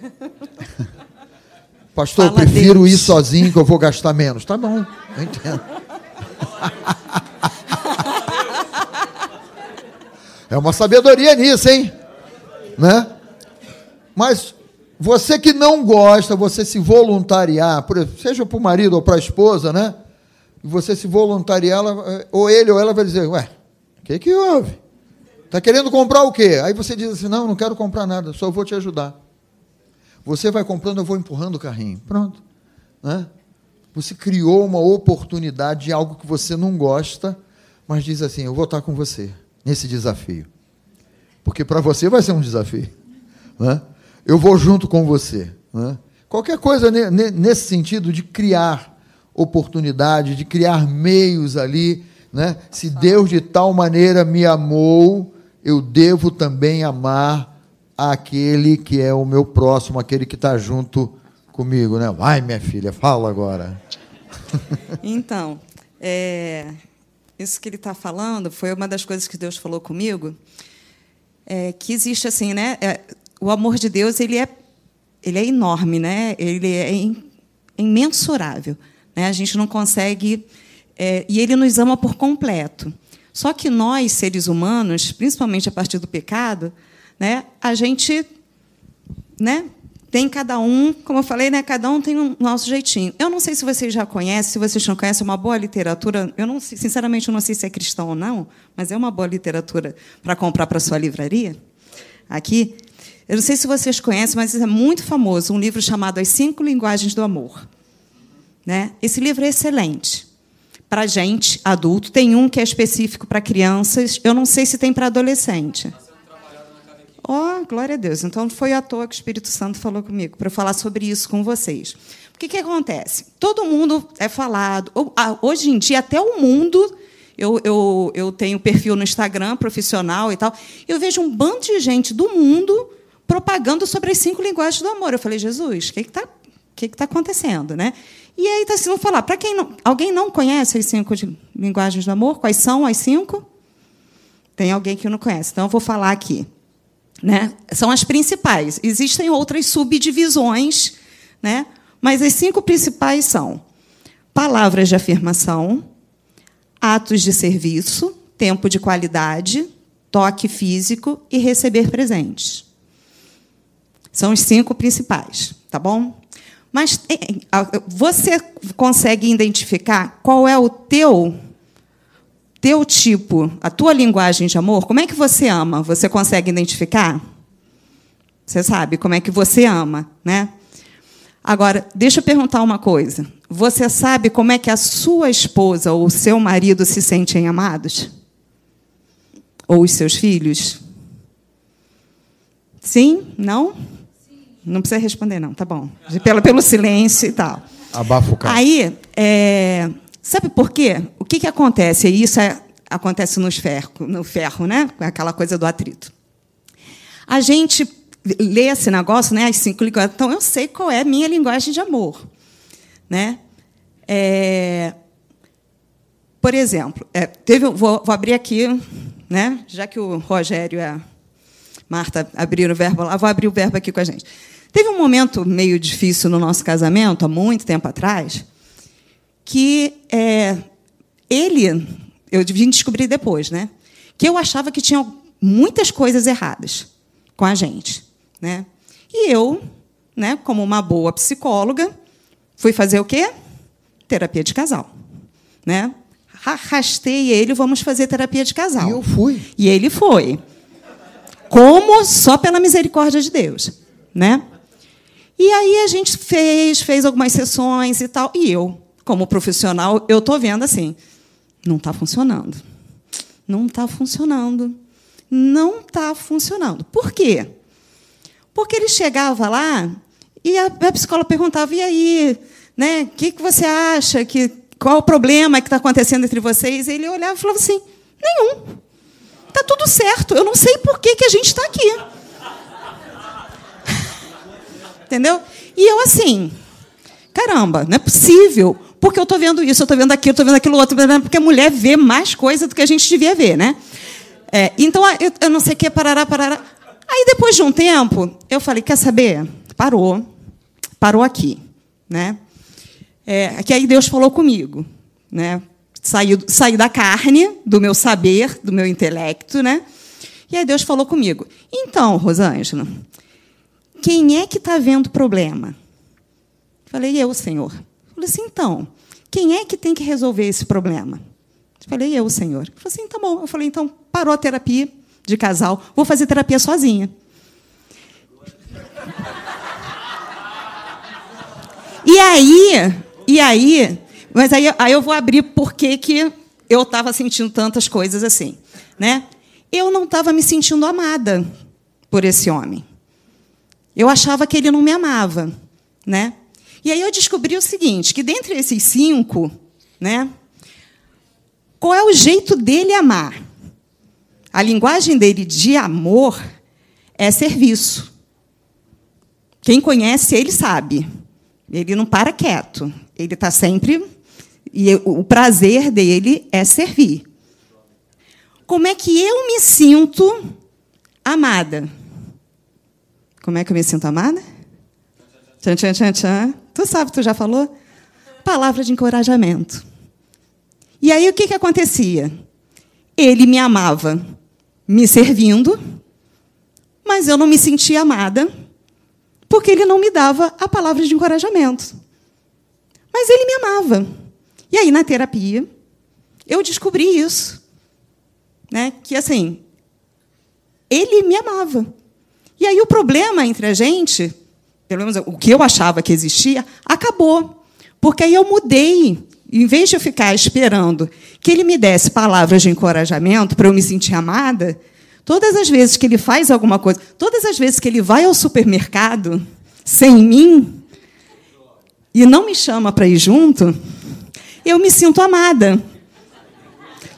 Pastor, Fala eu prefiro Deus. ir sozinho que eu vou gastar menos. Tá bom, eu entendo. É uma sabedoria nisso, hein? Né? Mas você que não gosta, você se voluntariar, seja para o marido ou para a esposa, né? Você se voluntariar, ela, ou ele ou ela vai dizer, ué, o que, que houve? Está querendo comprar o quê? Aí você diz assim, não, não quero comprar nada, só vou te ajudar. Você vai comprando, eu vou empurrando o carrinho. Pronto. Né? Você criou uma oportunidade de algo que você não gosta, mas diz assim, eu vou estar com você nesse desafio. Porque para você vai ser um desafio. Né? Eu vou junto com você. Né? Qualquer coisa nesse sentido de criar oportunidade, de criar meios ali. Né? Se Deus de tal maneira me amou, eu devo também amar aquele que é o meu próximo, aquele que está junto comigo. Né? Vai, minha filha, fala agora. Então, é, isso que ele está falando foi uma das coisas que Deus falou comigo, é, que existe assim, né? É, o amor de Deus ele é ele é enorme, né? Ele é imensurável, né? A gente não consegue é, e ele nos ama por completo. Só que nós seres humanos, principalmente a partir do pecado, né? A gente, né? tem cada um, como eu falei, né, cada um tem um nosso jeitinho. Eu não sei se vocês já conhecem, se vocês não conhecem, é uma boa literatura. Eu não, sinceramente, eu não sei se é cristão ou não, mas é uma boa literatura para comprar para sua livraria. Aqui, eu não sei se vocês conhecem, mas é muito famoso, um livro chamado As Cinco Linguagens do Amor. Né? Esse livro é excelente. Para gente, adulto, tem um que é específico para crianças. Eu não sei se tem para adolescente. Oh, glória a Deus. Então foi à toa que o Espírito Santo falou comigo para falar sobre isso com vocês. O que, que acontece? Todo mundo é falado. Hoje em dia, até o mundo. Eu, eu, eu tenho perfil no Instagram profissional e tal. Eu vejo um bando de gente do mundo propagando sobre as cinco linguagens do amor. Eu falei, Jesus, o que está que que tá acontecendo? Né? E aí está sendo falar. Para quem não, alguém não conhece as cinco linguagens do amor, quais são as cinco? Tem alguém que não conhece. Então eu vou falar aqui. Né? São as principais. Existem outras subdivisões, né? mas as cinco principais são palavras de afirmação, atos de serviço, tempo de qualidade, toque físico e receber presentes. São os cinco principais, tá bom? Mas você consegue identificar qual é o teu teu tipo, a tua linguagem de amor, como é que você ama? Você consegue identificar? Você sabe como é que você ama, né? Agora, deixa eu perguntar uma coisa. Você sabe como é que a sua esposa ou o seu marido se sentem amados? Ou os seus filhos? Sim? Não? Não precisa responder, não, tá bom. Pelo, pelo silêncio e tal. Abafa o carro. Aí, é, sabe por quê? O que, que acontece? E isso é, acontece nos ferro, no ferro, né? Aquela coisa do atrito. A gente lê esse negócio, né? As cinco linguagens. Então, eu sei qual é a minha linguagem de amor. Né? É, por exemplo, é, teve, vou, vou, abrir aqui, né? já que o Rogério e a Marta abriram o verbo lá, vou abrir o verbo aqui com a gente. Teve um momento meio difícil no nosso casamento, há muito tempo atrás, que é, ele, eu vim descobrir depois, né, que eu achava que tinha muitas coisas erradas com a gente. Né? E eu, né, como uma boa psicóloga, fui fazer o quê? Terapia de casal. Né? Arrastei ele, vamos fazer terapia de casal. E eu fui. E ele foi. Como só pela misericórdia de Deus. Né? E aí a gente fez, fez algumas sessões e tal. E eu, como profissional, eu estou vendo assim, não está funcionando. Não está funcionando. Não está funcionando. Por quê? Porque ele chegava lá e a, a psicóloga perguntava: e aí, né? O que, que você acha? Que, qual o problema que está acontecendo entre vocês? E ele olhava e falava assim: nenhum. Está tudo certo. Eu não sei por que, que a gente está aqui. Entendeu? E eu assim, caramba, não é possível. Porque eu estou vendo isso, eu estou vendo aquilo, estou vendo aquilo outro, porque a mulher vê mais coisa do que a gente devia ver, né? É, então, eu, eu, não sei o que, parará, parará. Aí, depois de um tempo, eu falei, quer saber? Parou. Parou aqui. Né? É, que aí Deus falou comigo. Né? Saí, saí da carne, do meu saber, do meu intelecto, né? E aí Deus falou comigo. Então, Rosângela, quem é que está vendo problema? Falei, eu, Senhor. Falei assim, então, quem é que tem que resolver esse problema? Falei, eu, Senhor. Falei assim, tá bom. Eu falei, então, parou a terapia de casal, vou fazer terapia sozinha. E aí, e aí, mas aí, aí eu vou abrir por que eu estava sentindo tantas coisas assim, né? Eu não estava me sentindo amada por esse homem. Eu achava que ele não me amava, né? E aí eu descobri o seguinte, que dentre esses cinco, né? Qual é o jeito dele amar? A linguagem dele de amor é serviço. Quem conhece ele sabe. Ele não para quieto. Ele está sempre. E o prazer dele é servir. Como é que eu me sinto amada? Como é que eu me sinto amada? Tchan, tchan, tchan, tchan. Tu sabe, tu já falou? Palavra de encorajamento. E aí o que, que acontecia? Ele me amava me servindo, mas eu não me sentia amada, porque ele não me dava a palavra de encorajamento. Mas ele me amava. E aí, na terapia, eu descobri isso. Né? Que, assim, ele me amava. E aí o problema entre a gente, pelo menos o que eu achava que existia, acabou. Porque aí eu mudei em vez de eu ficar esperando que ele me desse palavras de encorajamento para eu me sentir amada, todas as vezes que ele faz alguma coisa, todas as vezes que ele vai ao supermercado sem mim e não me chama para ir junto, eu me sinto amada.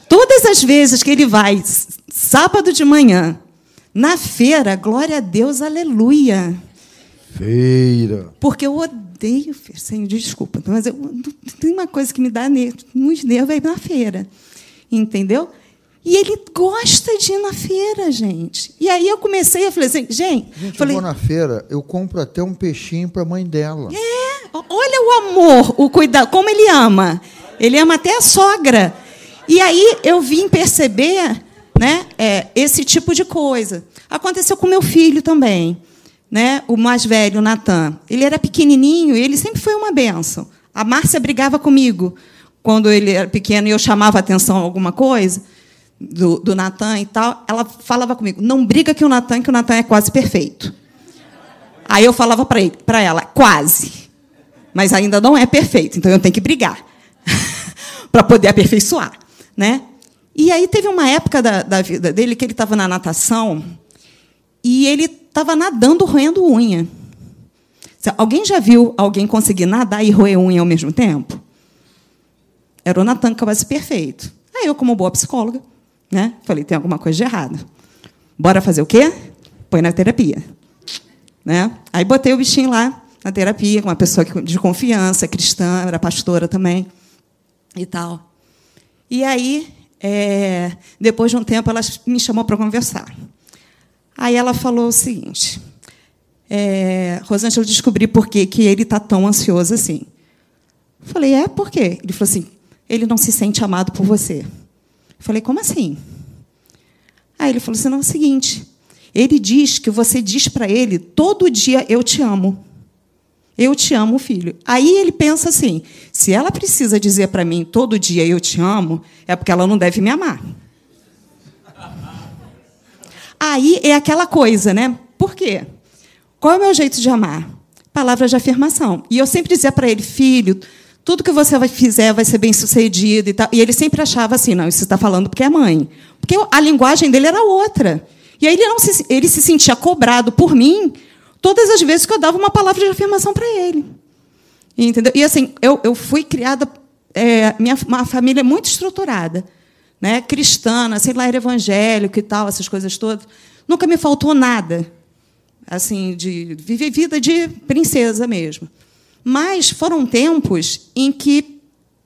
Todas as vezes que ele vai sábado de manhã na feira, glória a Deus, aleluia. Feira. Porque eu odeio feira. Senhor, desculpa, mas eu, tem uma coisa que me dá nos nervos é ir na feira. Entendeu? E ele gosta de ir na feira, gente. E aí eu comecei a falar assim, gente. Gente, falei, eu vou na feira, eu compro até um peixinho para a mãe dela. É, olha o amor, o cuidado, como ele ama. Ele ama até a sogra. E aí eu vim perceber né, é, esse tipo de coisa. Aconteceu com meu filho também né, o mais velho, Natan. Ele era pequenininho e ele sempre foi uma benção. A Márcia brigava comigo quando ele era pequeno e eu chamava atenção a alguma coisa do, do Natan e tal. Ela falava comigo: não briga que o Natan, que o Natan é quase perfeito. Aí eu falava para ela: quase, mas ainda não é perfeito, então eu tenho que brigar para poder aperfeiçoar, né? E aí teve uma época da, da vida dele que ele estava na natação e ele estava nadando roendo unha. Alguém já viu alguém conseguir nadar e roer unha ao mesmo tempo? Era o Natan quase perfeito. Aí eu, como boa psicóloga, né, falei, tem alguma coisa de errado. Bora fazer o quê? Põe na terapia. Né? Aí botei o bichinho lá na terapia, com uma pessoa de confiança, cristã, era pastora também, e tal. E aí, é, depois de um tempo, ela me chamou para conversar. Aí ela falou o seguinte: é, Rosângela, eu descobri por que, que ele está tão ansioso assim. Eu falei, é, por quê? Ele falou assim, ele não se sente amado por você. Eu falei, como assim? Aí ele falou assim, não, é o seguinte, ele diz que você diz para ele todo dia, eu te amo. Eu te amo, filho. Aí ele pensa assim: se ela precisa dizer para mim todo dia eu te amo, é porque ela não deve me amar. Aí é aquela coisa, né? Por quê? Qual é o meu jeito de amar? Palavras de afirmação. E eu sempre dizia para ele, filho, tudo que você fizer vai ser bem sucedido e tal. E ele sempre achava assim, não, isso está falando porque é mãe. Porque a linguagem dele era outra. E aí ele, não se, ele se sentia cobrado por mim todas as vezes que eu dava uma palavra de afirmação para ele. Entendeu? E assim, eu, eu fui criada, é, minha, uma família muito estruturada, né? cristã, sei lá, era evangélico e tal, essas coisas todas. Nunca me faltou nada assim, de viver vida de princesa mesmo. Mas foram tempos em que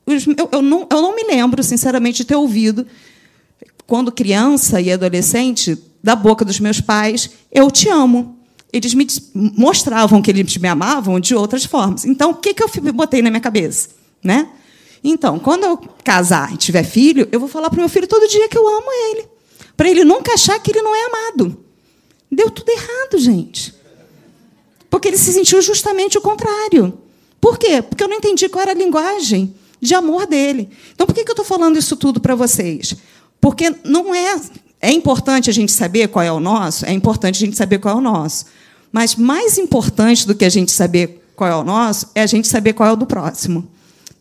eu, eu, não, eu não me lembro, sinceramente, de ter ouvido, quando criança e adolescente, da boca dos meus pais, eu te amo. Eles me mostravam que eles me amavam de outras formas. Então, o que, que eu botei na minha cabeça? Né? Então, quando eu casar e tiver filho, eu vou falar para o meu filho todo dia que eu amo ele. Para ele nunca achar que ele não é amado. Deu tudo errado, gente. Porque ele se sentiu justamente o contrário. Por quê? Porque eu não entendi qual era a linguagem de amor dele. Então, por que eu estou falando isso tudo para vocês? Porque não é. É importante a gente saber qual é o nosso, é importante a gente saber qual é o nosso. Mas mais importante do que a gente saber qual é o nosso é a gente saber qual é o do próximo,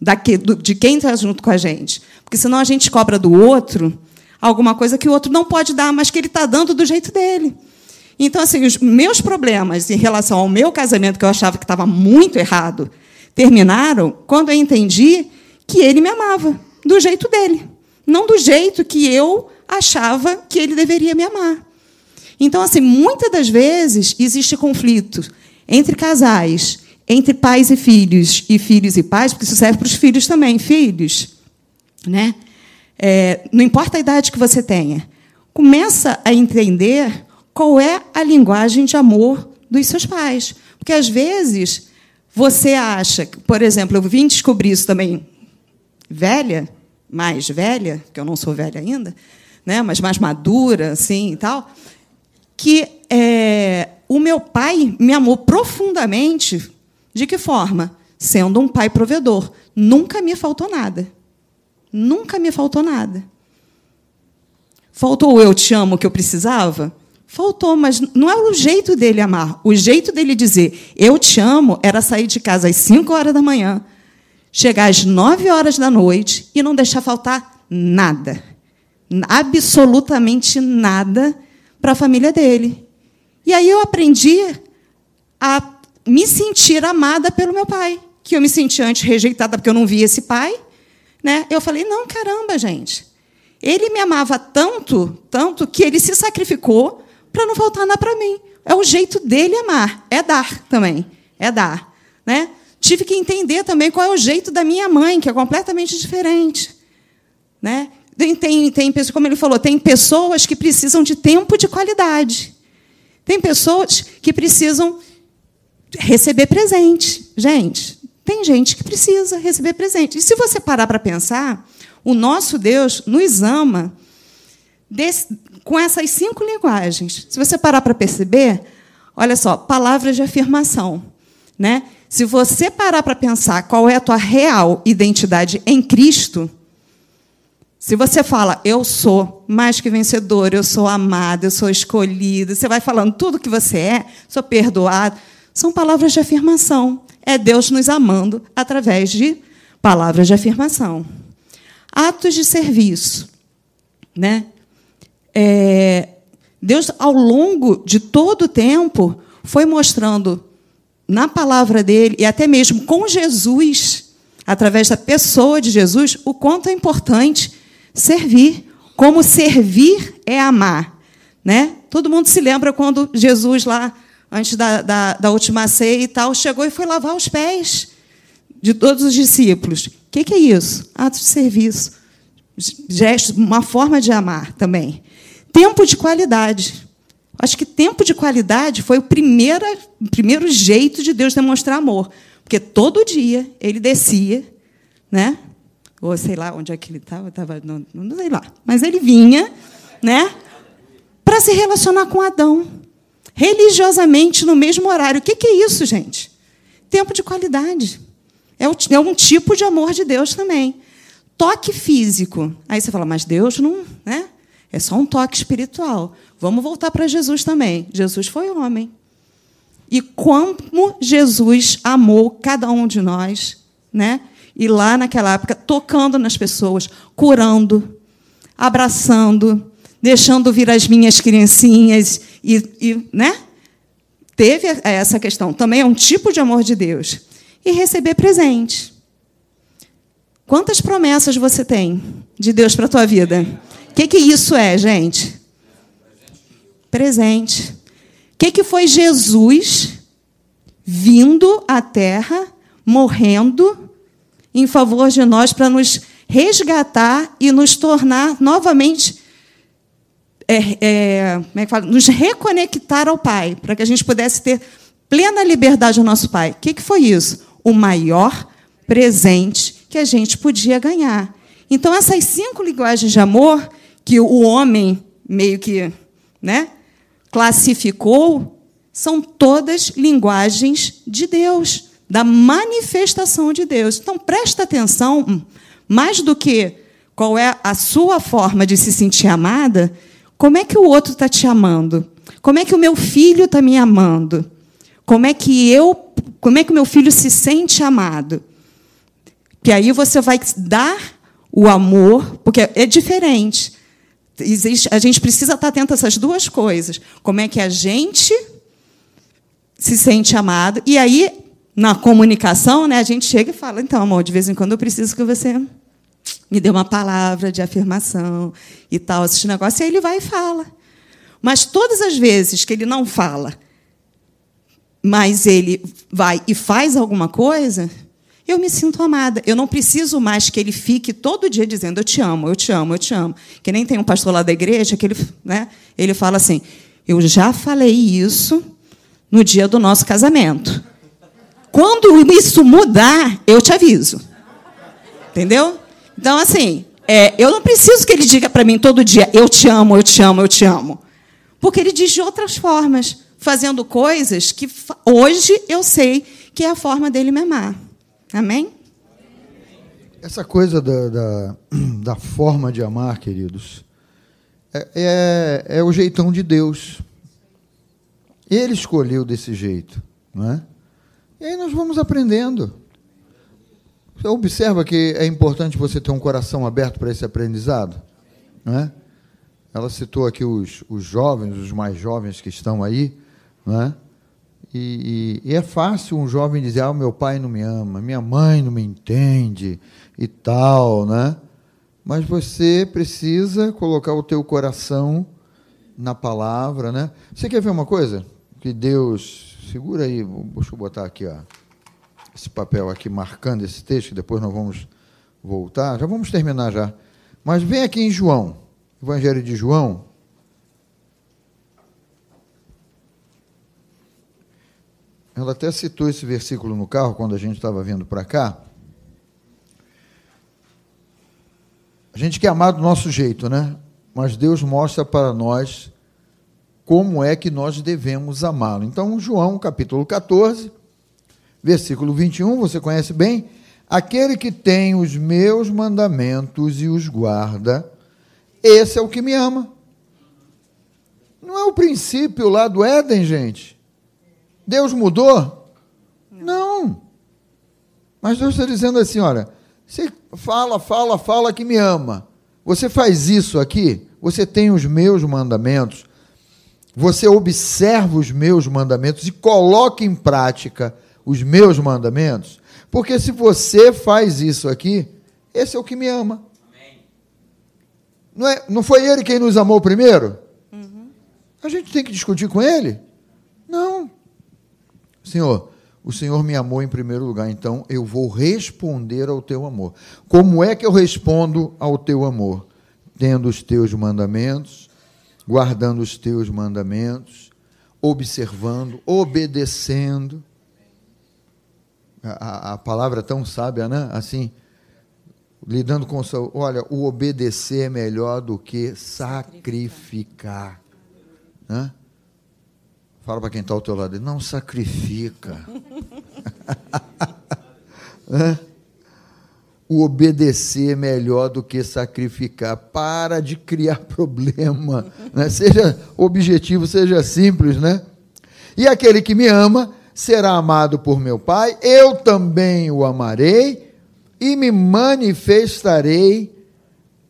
daqui, do, de quem está junto com a gente. Porque senão a gente cobra do outro alguma coisa que o outro não pode dar, mas que ele está dando do jeito dele. Então, assim, os meus problemas em relação ao meu casamento, que eu achava que estava muito errado, terminaram quando eu entendi que ele me amava, do jeito dele, não do jeito que eu achava que ele deveria me amar. Então, assim, muitas das vezes existe conflito entre casais, entre pais e filhos, e filhos e pais, porque isso serve para os filhos também, filhos. Né? É, não importa a idade que você tenha, começa a entender qual é a linguagem de amor dos seus pais. Porque, às vezes, você acha, por exemplo, eu vim descobrir isso também velha, mais velha, que eu não sou velha ainda, né, mas mais madura, assim e tal, que é, o meu pai me amou profundamente. De que forma? Sendo um pai provedor. Nunca me faltou nada. Nunca me faltou nada. Faltou o eu te amo que eu precisava? Faltou, mas não é o jeito dele amar. O jeito dele dizer eu te amo era sair de casa às 5 horas da manhã, chegar às 9 horas da noite e não deixar faltar nada. Absolutamente nada para a família dele. E aí eu aprendi a me sentir amada pelo meu pai, que eu me sentia antes rejeitada porque eu não via esse pai. Né? Eu falei: não, caramba, gente. Ele me amava tanto, tanto, que ele se sacrificou para não faltar nada para mim. É o jeito dele amar, é dar também, é dar, né? Tive que entender também qual é o jeito da minha mãe, que é completamente diferente, né? Tem, tem, tem como ele falou, tem pessoas que precisam de tempo de qualidade. Tem pessoas que precisam receber presente. Gente, tem gente que precisa receber presente. E se você parar para pensar, o nosso Deus nos ama desse, com essas cinco linguagens. Se você parar para perceber, olha só, palavras de afirmação. Né? Se você parar para pensar qual é a tua real identidade em Cristo, se você fala, eu sou mais que vencedor, eu sou amado, eu sou escolhido, você vai falando tudo que você é, sou perdoado, são palavras de afirmação. É Deus nos amando através de palavras de afirmação. Atos de serviço. Né? é, Deus, ao longo de todo o tempo, foi mostrando na palavra dele e até mesmo com Jesus, através da pessoa de Jesus, o quanto é importante servir. Como servir é amar. Né? Todo mundo se lembra quando Jesus, lá, antes da, da, da última ceia e tal, chegou e foi lavar os pés de todos os discípulos. O que, que é isso? Ato de serviço. Gesto, uma forma de amar também. Tempo de qualidade. Acho que tempo de qualidade foi o primeiro, primeiro jeito de Deus demonstrar amor. Porque todo dia ele descia, né? ou sei lá onde é que ele estava, estava não, não sei lá, mas ele vinha, né? Para se relacionar com Adão, religiosamente no mesmo horário. O que, é isso, gente? Tempo de qualidade. É, é um tipo de amor de Deus também. Toque físico. Aí você fala, mas Deus não, né? É só um toque espiritual. Vamos voltar para Jesus também. Jesus foi homem. E como Jesus amou cada um de nós, né? E lá naquela época, tocando nas pessoas, curando, abraçando, deixando vir as minhas criancinhas e, e né? Teve essa questão. Também é um tipo de amor de Deus. E receber presente. Quantas promessas você tem de Deus para a tua vida? O que, que isso é, gente? Presente. O que, que foi Jesus vindo à Terra, morrendo em favor de nós para nos resgatar e nos tornar novamente é, é, é nos reconectar ao Pai, para que a gente pudesse ter plena liberdade ao nosso Pai. O que, que foi isso? O maior presente que a gente podia ganhar. Então, essas cinco linguagens de amor que o homem meio que né, classificou são todas linguagens de Deus, da manifestação de Deus. Então, presta atenção, mais do que qual é a sua forma de se sentir amada, como é que o outro está te amando? Como é que o meu filho está me amando? Como é que eu, como é que o meu filho se sente amado? Que aí você vai dar o amor, porque é diferente. Existe, a gente precisa estar atento a essas duas coisas. Como é que a gente se sente amado? E aí, na comunicação, né, a gente chega e fala: então, amor, de vez em quando eu preciso que você me dê uma palavra de afirmação e tal, esse negócio. E aí ele vai e fala. Mas todas as vezes que ele não fala, mas ele vai e faz alguma coisa, eu me sinto amada. Eu não preciso mais que ele fique todo dia dizendo eu te amo, eu te amo, eu te amo. Que nem tem um pastor lá da igreja que ele, né, ele fala assim: eu já falei isso no dia do nosso casamento. Quando isso mudar, eu te aviso. Entendeu? Então, assim, é, eu não preciso que ele diga para mim todo dia eu te amo, eu te amo, eu te amo. Porque ele diz de outras formas, fazendo coisas que hoje eu sei que é a forma dele me amar. Amém? Essa coisa da, da, da forma de amar, queridos, é, é, é, o jeitão de Deus. Ele escolheu desse jeito. Não é? E aí nós vamos aprendendo. Você observa que é importante você ter um coração aberto para esse aprendizado? Não é? Ela citou aqui os, os jovens, os mais jovens que estão aí. Não é? E, e, e, é fácil um jovem dizer: ah, meu pai não me ama, minha mãe não me entende e tal, né? Mas você precisa colocar o teu coração na palavra, né? Você quer ver uma coisa? Que Deus segura aí, deixa eu botar aqui, ó, esse papel aqui marcando esse texto, que depois nós vamos voltar. Já vamos terminar já. Mas vem aqui em João, Evangelho de João, Ela até citou esse versículo no carro quando a gente estava vindo para cá. A gente quer amar do nosso jeito, né? Mas Deus mostra para nós como é que nós devemos amá-lo. Então, João, capítulo 14, versículo 21, você conhece bem? Aquele que tem os meus mandamentos e os guarda, esse é o que me ama. Não é o princípio lá do Éden, gente? Deus mudou? Não. Mas Deus está dizendo assim: olha, você fala, fala, fala que me ama. Você faz isso aqui, você tem os meus mandamentos. você observa os meus mandamentos e coloca em prática os meus mandamentos? Porque se você faz isso aqui, esse é o que me ama. Não, é, não foi ele quem nos amou primeiro? Uhum. A gente tem que discutir com ele? Não. Senhor, o Senhor me amou em primeiro lugar, então eu vou responder ao teu amor. Como é que eu respondo ao teu amor? Tendo os teus mandamentos, guardando os teus mandamentos, observando, obedecendo. A, a palavra tão sábia, né? Assim, lidando com o olha, o obedecer é melhor do que sacrificar. Né? Fala para quem está ao teu lado, não sacrifica. né? O obedecer é melhor do que sacrificar. Para de criar problema. Né? Seja objetivo, seja simples, né? E aquele que me ama será amado por meu Pai, eu também o amarei e me manifestarei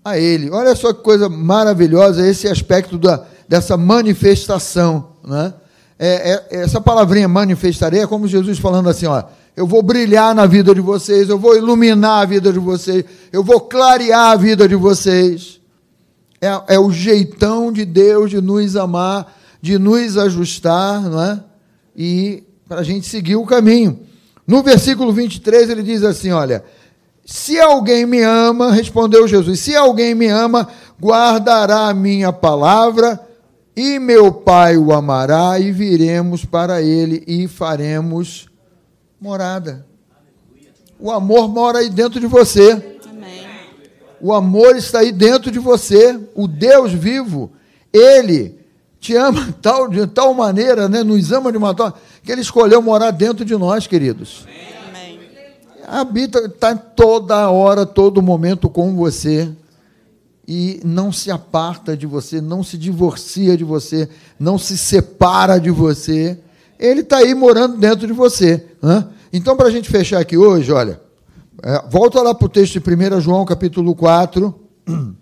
a ele. Olha só que coisa maravilhosa esse aspecto da, dessa manifestação. Né? É, é, essa palavrinha manifestarei é como Jesus falando assim: ó, eu vou brilhar na vida de vocês, eu vou iluminar a vida de vocês, eu vou clarear a vida de vocês. É, é o jeitão de Deus de nos amar, de nos ajustar, não é? e para a gente seguir o caminho. No versículo 23 ele diz assim: olha se alguém me ama, respondeu Jesus, se alguém me ama, guardará a minha palavra, e meu Pai o amará, e viremos para ele e faremos morada. O amor mora aí dentro de você. Amém. O amor está aí dentro de você. O Deus vivo, ele te ama tal, de tal maneira, né, nos ama de uma tal, que ele escolheu morar dentro de nós, queridos. Amém habita, está toda hora, todo momento com você e não se aparta de você, não se divorcia de você, não se separa de você. Ele está aí morando dentro de você. Né? Então, para a gente fechar aqui hoje, olha, é, volta lá para o texto de 1 João, capítulo 4,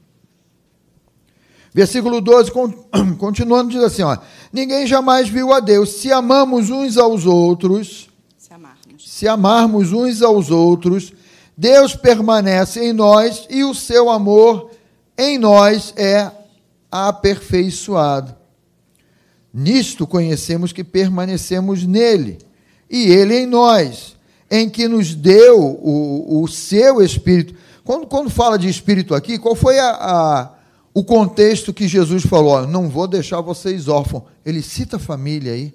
versículo 12, continuando, diz assim: ó, Ninguém jamais viu a Deus. Se amamos uns aos outros se amarmos uns aos outros, Deus permanece em nós e o seu amor em nós é aperfeiçoado. Nisto conhecemos que permanecemos nele e ele em nós, em que nos deu o, o seu Espírito. Quando, quando fala de Espírito aqui, qual foi a, a, o contexto que Jesus falou? Não vou deixar vocês órfãos. Ele cita a família aí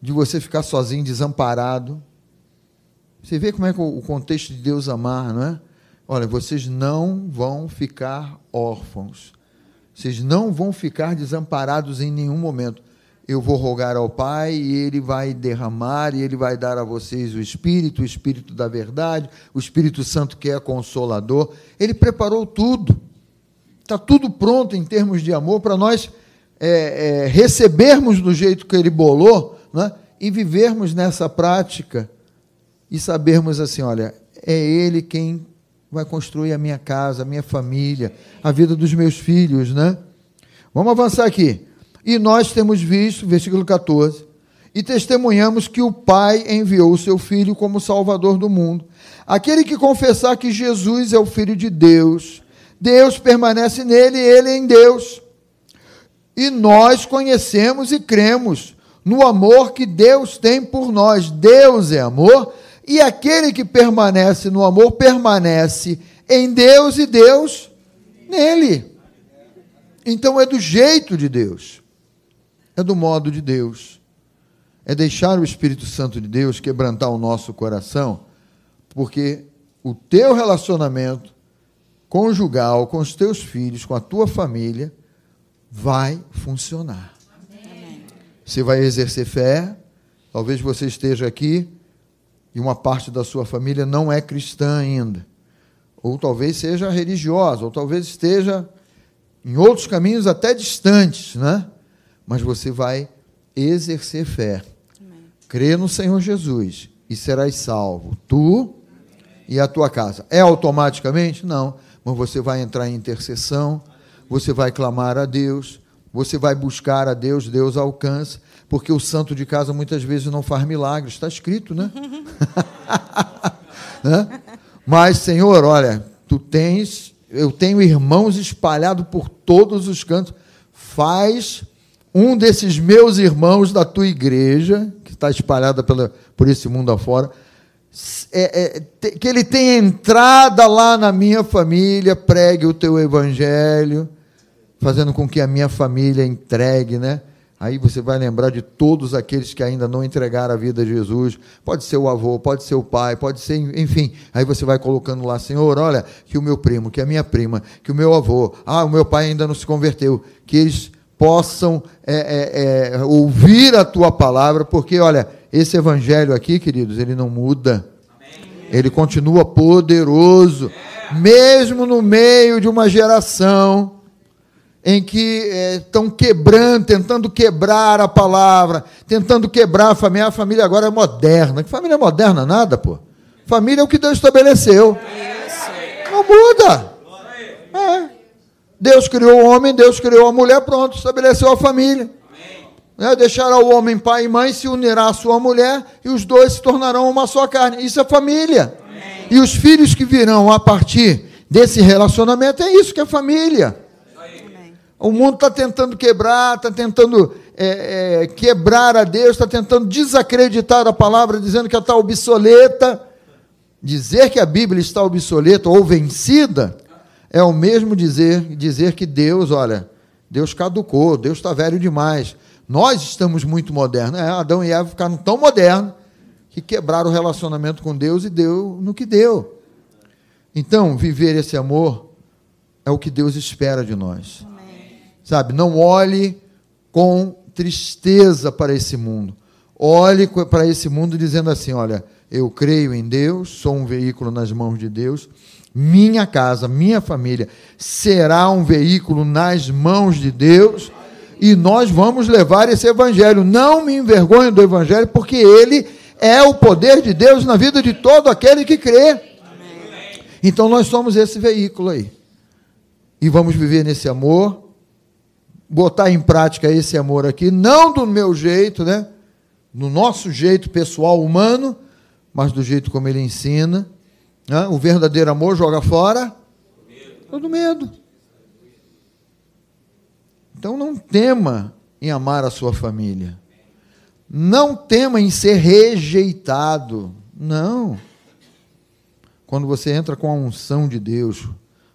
de você ficar sozinho, desamparado. Você vê como é o contexto de Deus amar, não é? Olha, vocês não vão ficar órfãos. Vocês não vão ficar desamparados em nenhum momento. Eu vou rogar ao Pai e Ele vai derramar e Ele vai dar a vocês o Espírito, o Espírito da verdade, o Espírito Santo que é consolador. Ele preparou tudo. Está tudo pronto em termos de amor para nós é, é, recebermos do jeito que Ele bolou né? e vivermos nessa prática e sabermos assim: olha, é Ele quem vai construir a minha casa, a minha família, a vida dos meus filhos, né? Vamos avançar aqui. E nós temos visto, versículo 14, e testemunhamos que o Pai enviou o seu Filho como Salvador do mundo. Aquele que confessar que Jesus é o Filho de Deus, Deus permanece nele e ele em Deus. E nós conhecemos e cremos no amor que Deus tem por nós. Deus é amor, e aquele que permanece no amor permanece em Deus e Deus nele. Então é do jeito de Deus, é do modo de Deus, é deixar o Espírito Santo de Deus quebrantar o nosso coração, porque o teu relacionamento conjugal com os teus filhos, com a tua família, vai funcionar. Você vai exercer fé. Talvez você esteja aqui e uma parte da sua família não é cristã ainda. Ou talvez seja religiosa, ou talvez esteja em outros caminhos até distantes, né? Mas você vai exercer fé. Amém. Crê no Senhor Jesus e serás salvo. Tu e a tua casa. É automaticamente? Não. Mas você vai entrar em intercessão, você vai clamar a Deus, você vai buscar a Deus, Deus alcança, porque o santo de casa muitas vezes não faz milagres, está escrito, né? né? Mas, Senhor, olha, tu tens, eu tenho irmãos espalhados por todos os cantos, faz um desses meus irmãos da tua igreja, que está espalhada pela, por esse mundo afora, é, é, que ele tenha entrada lá na minha família, pregue o teu evangelho, fazendo com que a minha família entregue, né? Aí você vai lembrar de todos aqueles que ainda não entregaram a vida a Jesus. Pode ser o avô, pode ser o pai, pode ser, enfim. Aí você vai colocando lá, Senhor, olha, que o meu primo, que a minha prima, que o meu avô, ah, o meu pai ainda não se converteu, que eles possam é, é, é, ouvir a tua palavra, porque, olha, esse evangelho aqui, queridos, ele não muda. Ele continua poderoso, mesmo no meio de uma geração em que estão é, quebrando, tentando quebrar a palavra, tentando quebrar a família. A família agora é moderna. Que família moderna? Nada, pô. Família é o que Deus estabeleceu. Não muda. É. Deus criou o homem, Deus criou a mulher, pronto, estabeleceu a família. Né? Deixará o homem pai e mãe, se unirá à sua mulher, e os dois se tornarão uma só carne. Isso é família. Amém. E os filhos que virão a partir desse relacionamento, é isso que é família. O mundo está tentando quebrar, está tentando é, é, quebrar a Deus, está tentando desacreditar a palavra, dizendo que ela está obsoleta. Dizer que a Bíblia está obsoleta ou vencida é o mesmo dizer, dizer que Deus, olha, Deus caducou, Deus está velho demais. Nós estamos muito modernos. É, Adão e Eva ficaram tão modernos que quebraram o relacionamento com Deus e deu no que deu. Então, viver esse amor é o que Deus espera de nós. Amém. Sabe, não olhe com tristeza para esse mundo. Olhe para esse mundo dizendo assim: olha, eu creio em Deus, sou um veículo nas mãos de Deus. Minha casa, minha família será um veículo nas mãos de Deus e nós vamos levar esse evangelho. Não me envergonho do evangelho, porque ele é o poder de Deus na vida de todo aquele que crê. Amém. Então nós somos esse veículo aí. E vamos viver nesse amor, botar em prática esse amor aqui, não do meu jeito, né? No nosso jeito pessoal humano, mas do jeito como ele ensina. Né? O verdadeiro amor joga fora todo medo. Então não tema em amar a sua família. Não tema em ser rejeitado. Não. Quando você entra com a unção de Deus,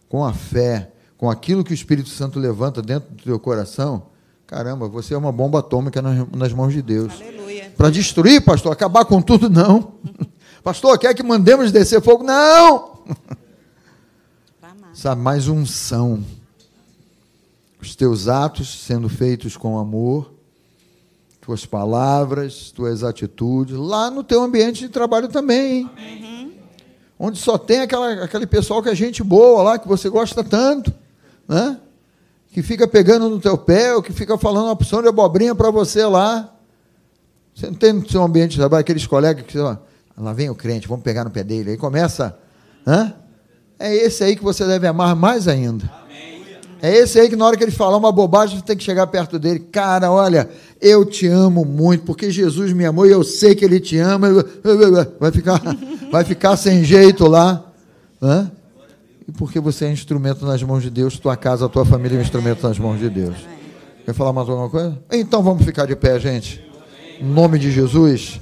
com a fé, com aquilo que o Espírito Santo levanta dentro do teu coração, caramba, você é uma bomba atômica nas mãos de Deus. Para destruir, pastor, acabar com tudo, não. pastor, quer que mandemos descer fogo? Não! Sabe, mais unção os teus atos sendo feitos com amor, tuas palavras, tuas atitudes, lá no teu ambiente de trabalho também. Uhum. Onde só tem aquela, aquele pessoal que é gente boa lá, que você gosta tanto, né? que fica pegando no teu pé, ou que fica falando uma opção de abobrinha para você lá. Você não tem no seu ambiente de trabalho aqueles colegas que, ó, lá vem o crente, vamos pegar no pé dele. Aí começa, né? é esse aí que você deve amar mais ainda. É esse aí que na hora que ele falar uma bobagem, você tem que chegar perto dele. Cara, olha, eu te amo muito, porque Jesus me amou e eu sei que ele te ama. Vai ficar, vai ficar sem jeito lá. Né? E porque você é instrumento nas mãos de Deus, tua casa, tua família é um instrumento nas mãos de Deus. Quer falar mais alguma coisa? Então vamos ficar de pé, gente. Em nome de Jesus.